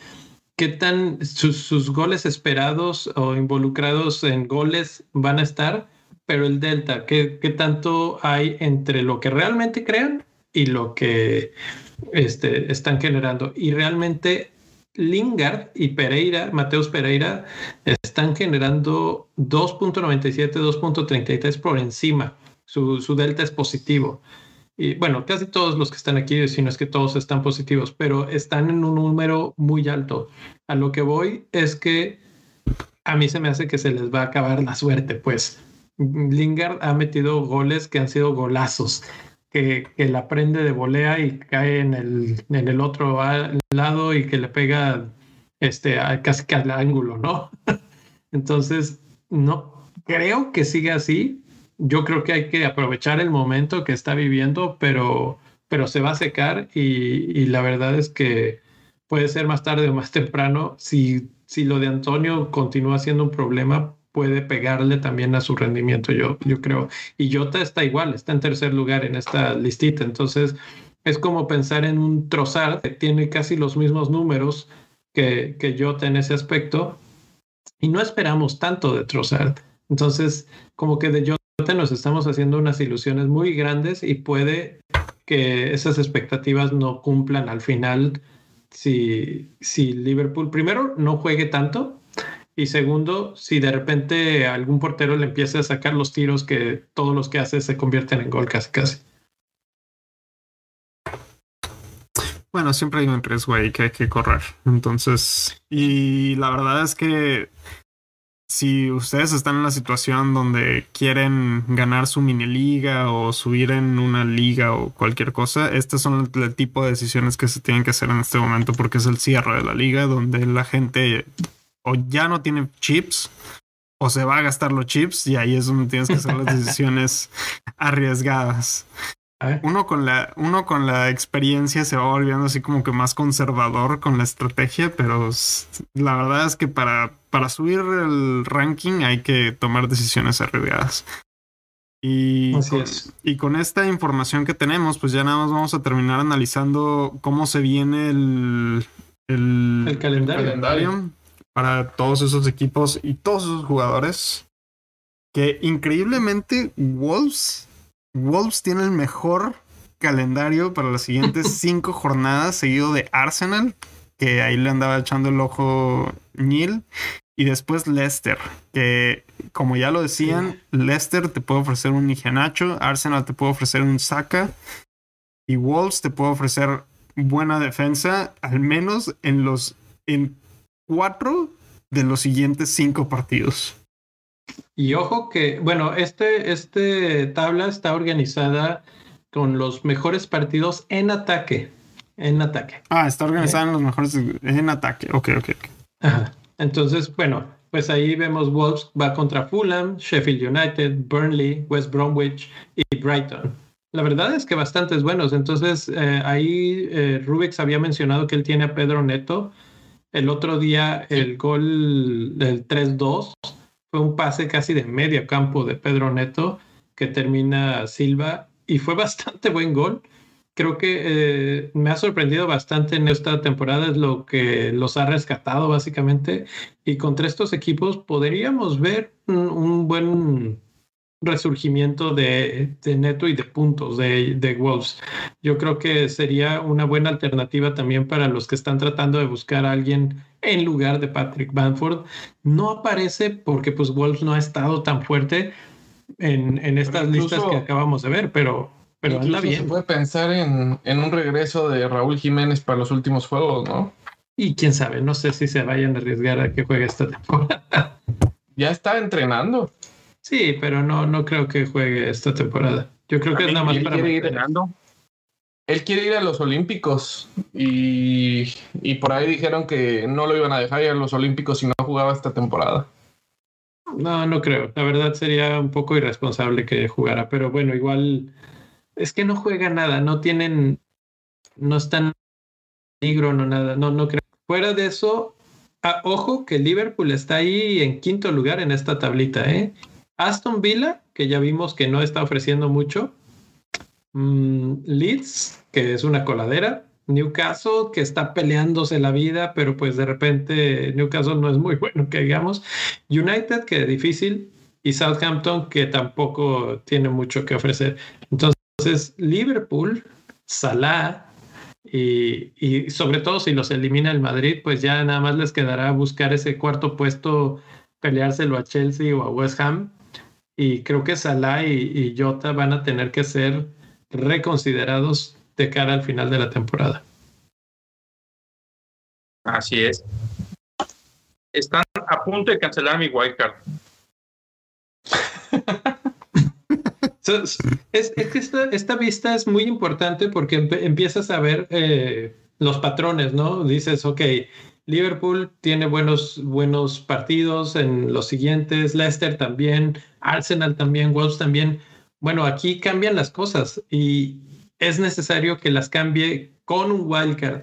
Speaker 4: qué tan sus, sus goles esperados o involucrados en goles van a estar, pero el Delta, qué, qué tanto hay entre lo que realmente crean y lo que este, están generando. Y realmente Lingard y Pereira, Mateus Pereira, están generando 2.97, 2.33 por encima. Su, su delta es positivo. Y bueno, casi todos los que están aquí, si no es que todos están positivos, pero están en un número muy alto. A lo que voy es que a mí se me hace que se les va a acabar la suerte, pues. Lingard ha metido goles que han sido golazos, que, que la prende de volea y cae en el, en el otro lado y que le pega este, casi que al ángulo, ¿no? Entonces, no creo que siga así. Yo creo que hay que aprovechar el momento que está viviendo, pero, pero se va a secar y, y la verdad es que puede ser más tarde o más temprano. Si, si lo de Antonio continúa siendo un problema, puede pegarle también a su rendimiento, yo, yo creo. Y Jota está igual, está en tercer lugar en esta listita. Entonces, es como pensar en un Trossard que tiene casi los mismos números que, que Jota en ese aspecto. Y no esperamos tanto de Trossard. Entonces, como que de Jota nos estamos haciendo unas ilusiones muy grandes y puede que esas expectativas no cumplan al final si, si Liverpool primero no juegue tanto y segundo, si de repente algún portero le empieza a sacar los tiros que todos los que hace se convierten en gol casi casi.
Speaker 1: Bueno, siempre hay un riesgo ahí que hay que correr. Entonces, y la verdad es que si ustedes están en la situación donde quieren ganar su mini liga o subir en una liga o cualquier cosa, estos son el tipo de decisiones que se tienen que hacer en este momento porque es el cierre de la liga donde la gente o ya no tiene chips o se va a gastar los chips y ahí es donde tienes que hacer las decisiones arriesgadas. Uno con la, uno con la experiencia se va volviendo así como que más conservador con la estrategia, pero la verdad es que para, para subir el ranking hay que tomar decisiones arriesgadas. Y con, y con esta información que tenemos, pues ya nada más vamos a terminar analizando cómo se viene el,
Speaker 4: el, calendario
Speaker 1: para todos esos equipos y todos esos jugadores. Que increíblemente Wolves, Wolves tiene el mejor calendario para las siguientes cinco jornadas, seguido de Arsenal, que ahí le andaba echando el ojo Neil. Y después Leicester, que como ya lo decían, Leicester te puede ofrecer un Nacho, Arsenal te puede ofrecer un Saka y Wolves te puede ofrecer buena defensa, al menos en los en cuatro de los siguientes cinco partidos.
Speaker 4: Y ojo que, bueno, este, este tabla está organizada con los mejores partidos en ataque. En ataque.
Speaker 1: Ah, está organizada en los mejores en ataque. Ok, ok.
Speaker 4: Ajá. Entonces, bueno, pues ahí vemos Wolves va contra Fulham, Sheffield United, Burnley, West Bromwich y Brighton. La verdad es que bastantes buenos. Entonces, eh, ahí eh, Rubix había mencionado que él tiene a Pedro Neto el otro día el gol del 3-2 fue un pase casi de medio campo de Pedro Neto que termina Silva y fue bastante buen gol. Creo que eh, me ha sorprendido bastante en esta temporada, es lo que los ha rescatado básicamente. Y contra estos equipos podríamos ver un buen resurgimiento de, Neto y de puntos de, de, Wolves. Yo creo que sería una buena alternativa también para los que están tratando de buscar a alguien en lugar de Patrick Banford. No aparece porque pues Wolves no ha estado tan fuerte en, en estas listas que acabamos de ver, pero, pero anda bien. Se
Speaker 3: puede pensar en, en un regreso de Raúl Jiménez para los últimos juegos, ¿no?
Speaker 4: Y quién sabe, no sé si se vayan a arriesgar a que juegue esta temporada.
Speaker 3: Ya está entrenando.
Speaker 4: Sí, pero no, no creo que juegue esta temporada. Yo creo que es nada más para ir
Speaker 3: Él quiere ir a los Olímpicos y, y, por ahí dijeron que no lo iban a dejar ir a los Olímpicos si no jugaba esta temporada.
Speaker 4: No, no creo. La verdad sería un poco irresponsable que jugara, pero bueno, igual es que no juega nada, no tienen, no están peligro, no nada, no, no creo. Fuera de eso, ah, ojo que Liverpool está ahí en quinto lugar en esta tablita, ¿eh? Aston Villa, que ya vimos que no está ofreciendo mucho. Mm, Leeds, que es una coladera. Newcastle, que está peleándose la vida, pero pues de repente Newcastle no es muy bueno, que digamos. United, que es difícil. Y Southampton, que tampoco tiene mucho que ofrecer. Entonces, Liverpool, Salah, y, y, sobre todo si los elimina el Madrid, pues ya nada más les quedará buscar ese cuarto puesto, peleárselo a Chelsea o a West Ham y creo que Salah y, Jota van a tener que ser reconsiderados de cara al final de la temporada.
Speaker 2: Así es. Están a punto de cancelar mi wildcard.
Speaker 4: es, que esta, vista es muy importante porque empiezas a ver eh, los patrones, ¿no? Dices, ok, Liverpool tiene buenos, buenos partidos en los siguientes, Leicester también, Arsenal también, Wolves también. Bueno, aquí cambian las cosas y es necesario que las cambie con un wildcard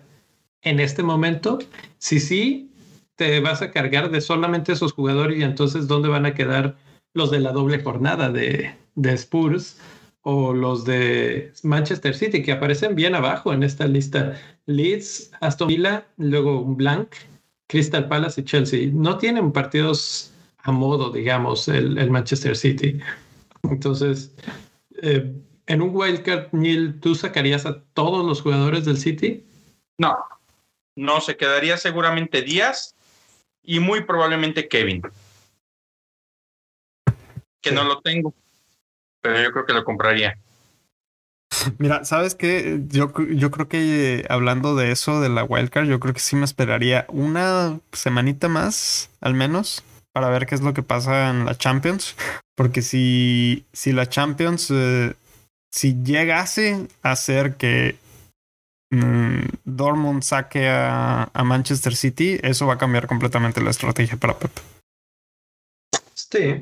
Speaker 4: en este momento. Si sí, te vas a cargar de solamente esos jugadores y entonces dónde van a quedar los de la doble jornada de, de Spurs o los de Manchester City que aparecen bien abajo en esta lista. Leeds, Aston Villa, luego Blank, Crystal Palace y Chelsea. No tienen partidos a modo, digamos, el, el Manchester City. Entonces, eh, en un wildcard, Neil, ¿tú sacarías a todos los jugadores del City?
Speaker 2: No, no, se quedaría seguramente Díaz y muy probablemente Kevin. Que
Speaker 4: Sí.
Speaker 2: no lo tengo, pero yo creo que lo compraría.
Speaker 1: Mira, ¿sabes qué? Yo, yo creo que eh, hablando de eso, de la wildcard, yo creo que sí me esperaría una semanita más, al menos, para ver qué es lo que pasa en la Champions. Porque si, si la Champions, eh, si llegase a ser que mm, Dortmund saque a, a Manchester City, eso va a cambiar completamente la estrategia para Pep.
Speaker 4: Sí.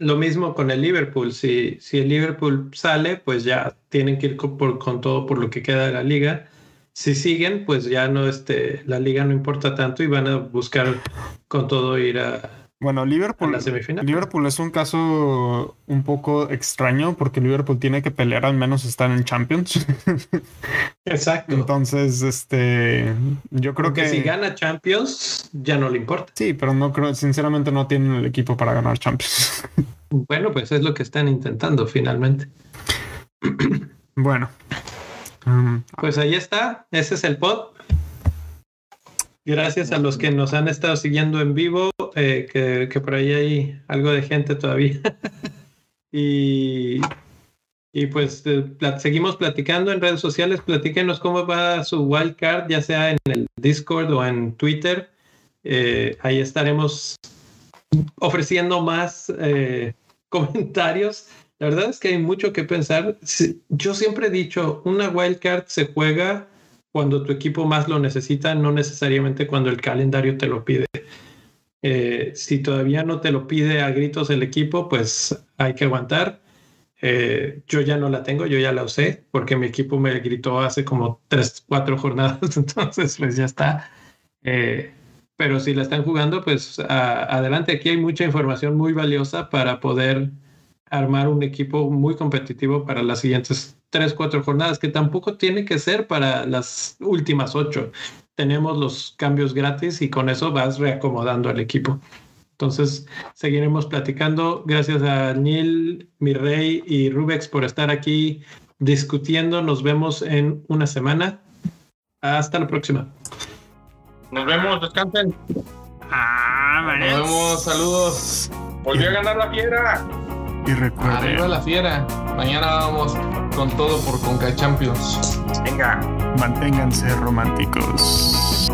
Speaker 4: Lo mismo con el Liverpool. Si, si el Liverpool sale, pues ya tienen que ir con, por- con todo por lo que queda de la liga. Si siguen, pues ya no, este, la liga no importa tanto y van a buscar con todo ir a,
Speaker 1: Bueno, Liverpool. Liverpool es un caso un poco extraño porque Liverpool tiene que pelear al menos estar en Champions.
Speaker 4: Exacto.
Speaker 1: Entonces, este, yo creo
Speaker 4: Porque
Speaker 1: que
Speaker 4: si gana Champions, ya no le importa.
Speaker 1: sí, pero no creo, sinceramente no tienen el equipo para ganar Champions.
Speaker 4: Bueno, pues es lo que están intentando finalmente.
Speaker 1: bueno, mm,
Speaker 4: Pues ahí está, ese es el pod. Gracias a los que nos han estado siguiendo en vivo, eh, que, que por ahí hay algo de gente todavía. y, y pues eh, pla- seguimos platicando en redes sociales. Platíquenos cómo va su wildcard, ya sea en el Discord o en Twitter. Eh, ahí estaremos ofreciendo más eh, comentarios. La verdad es que hay mucho que pensar. Yo siempre he dicho, una wildcard se juega cuando tu equipo más lo necesita, no necesariamente cuando el calendario te lo pide. Eh, si todavía no te lo pide a gritos el equipo, pues hay que aguantar. Eh, yo ya no la tengo, yo ya la usé, porque mi equipo me gritó hace como tres, cuatro jornadas, entonces pues ya está. Eh, pero si la están jugando, pues a- adelante. Aquí hay mucha información muy valiosa para poder armar un equipo muy competitivo para las siguientes tres, cuatro jornadas, que tampoco tiene que ser para las últimas ocho. Tenemos los cambios gratis y con eso vas reacomodando al equipo. Entonces, seguiremos platicando. Gracias a Neil, mi rey y Rubex por estar aquí discutiendo. Nos vemos en una semana. Hasta la próxima.
Speaker 2: Nos vemos, descansen.
Speaker 1: ah,
Speaker 3: Nos vemos, saludos.
Speaker 2: Volvió a ganar la fiera.
Speaker 1: Y recuerden,
Speaker 3: Arriba la fiera. Mañana vamos con todo por Conca Champions.
Speaker 2: Venga.
Speaker 1: manténganse románticos.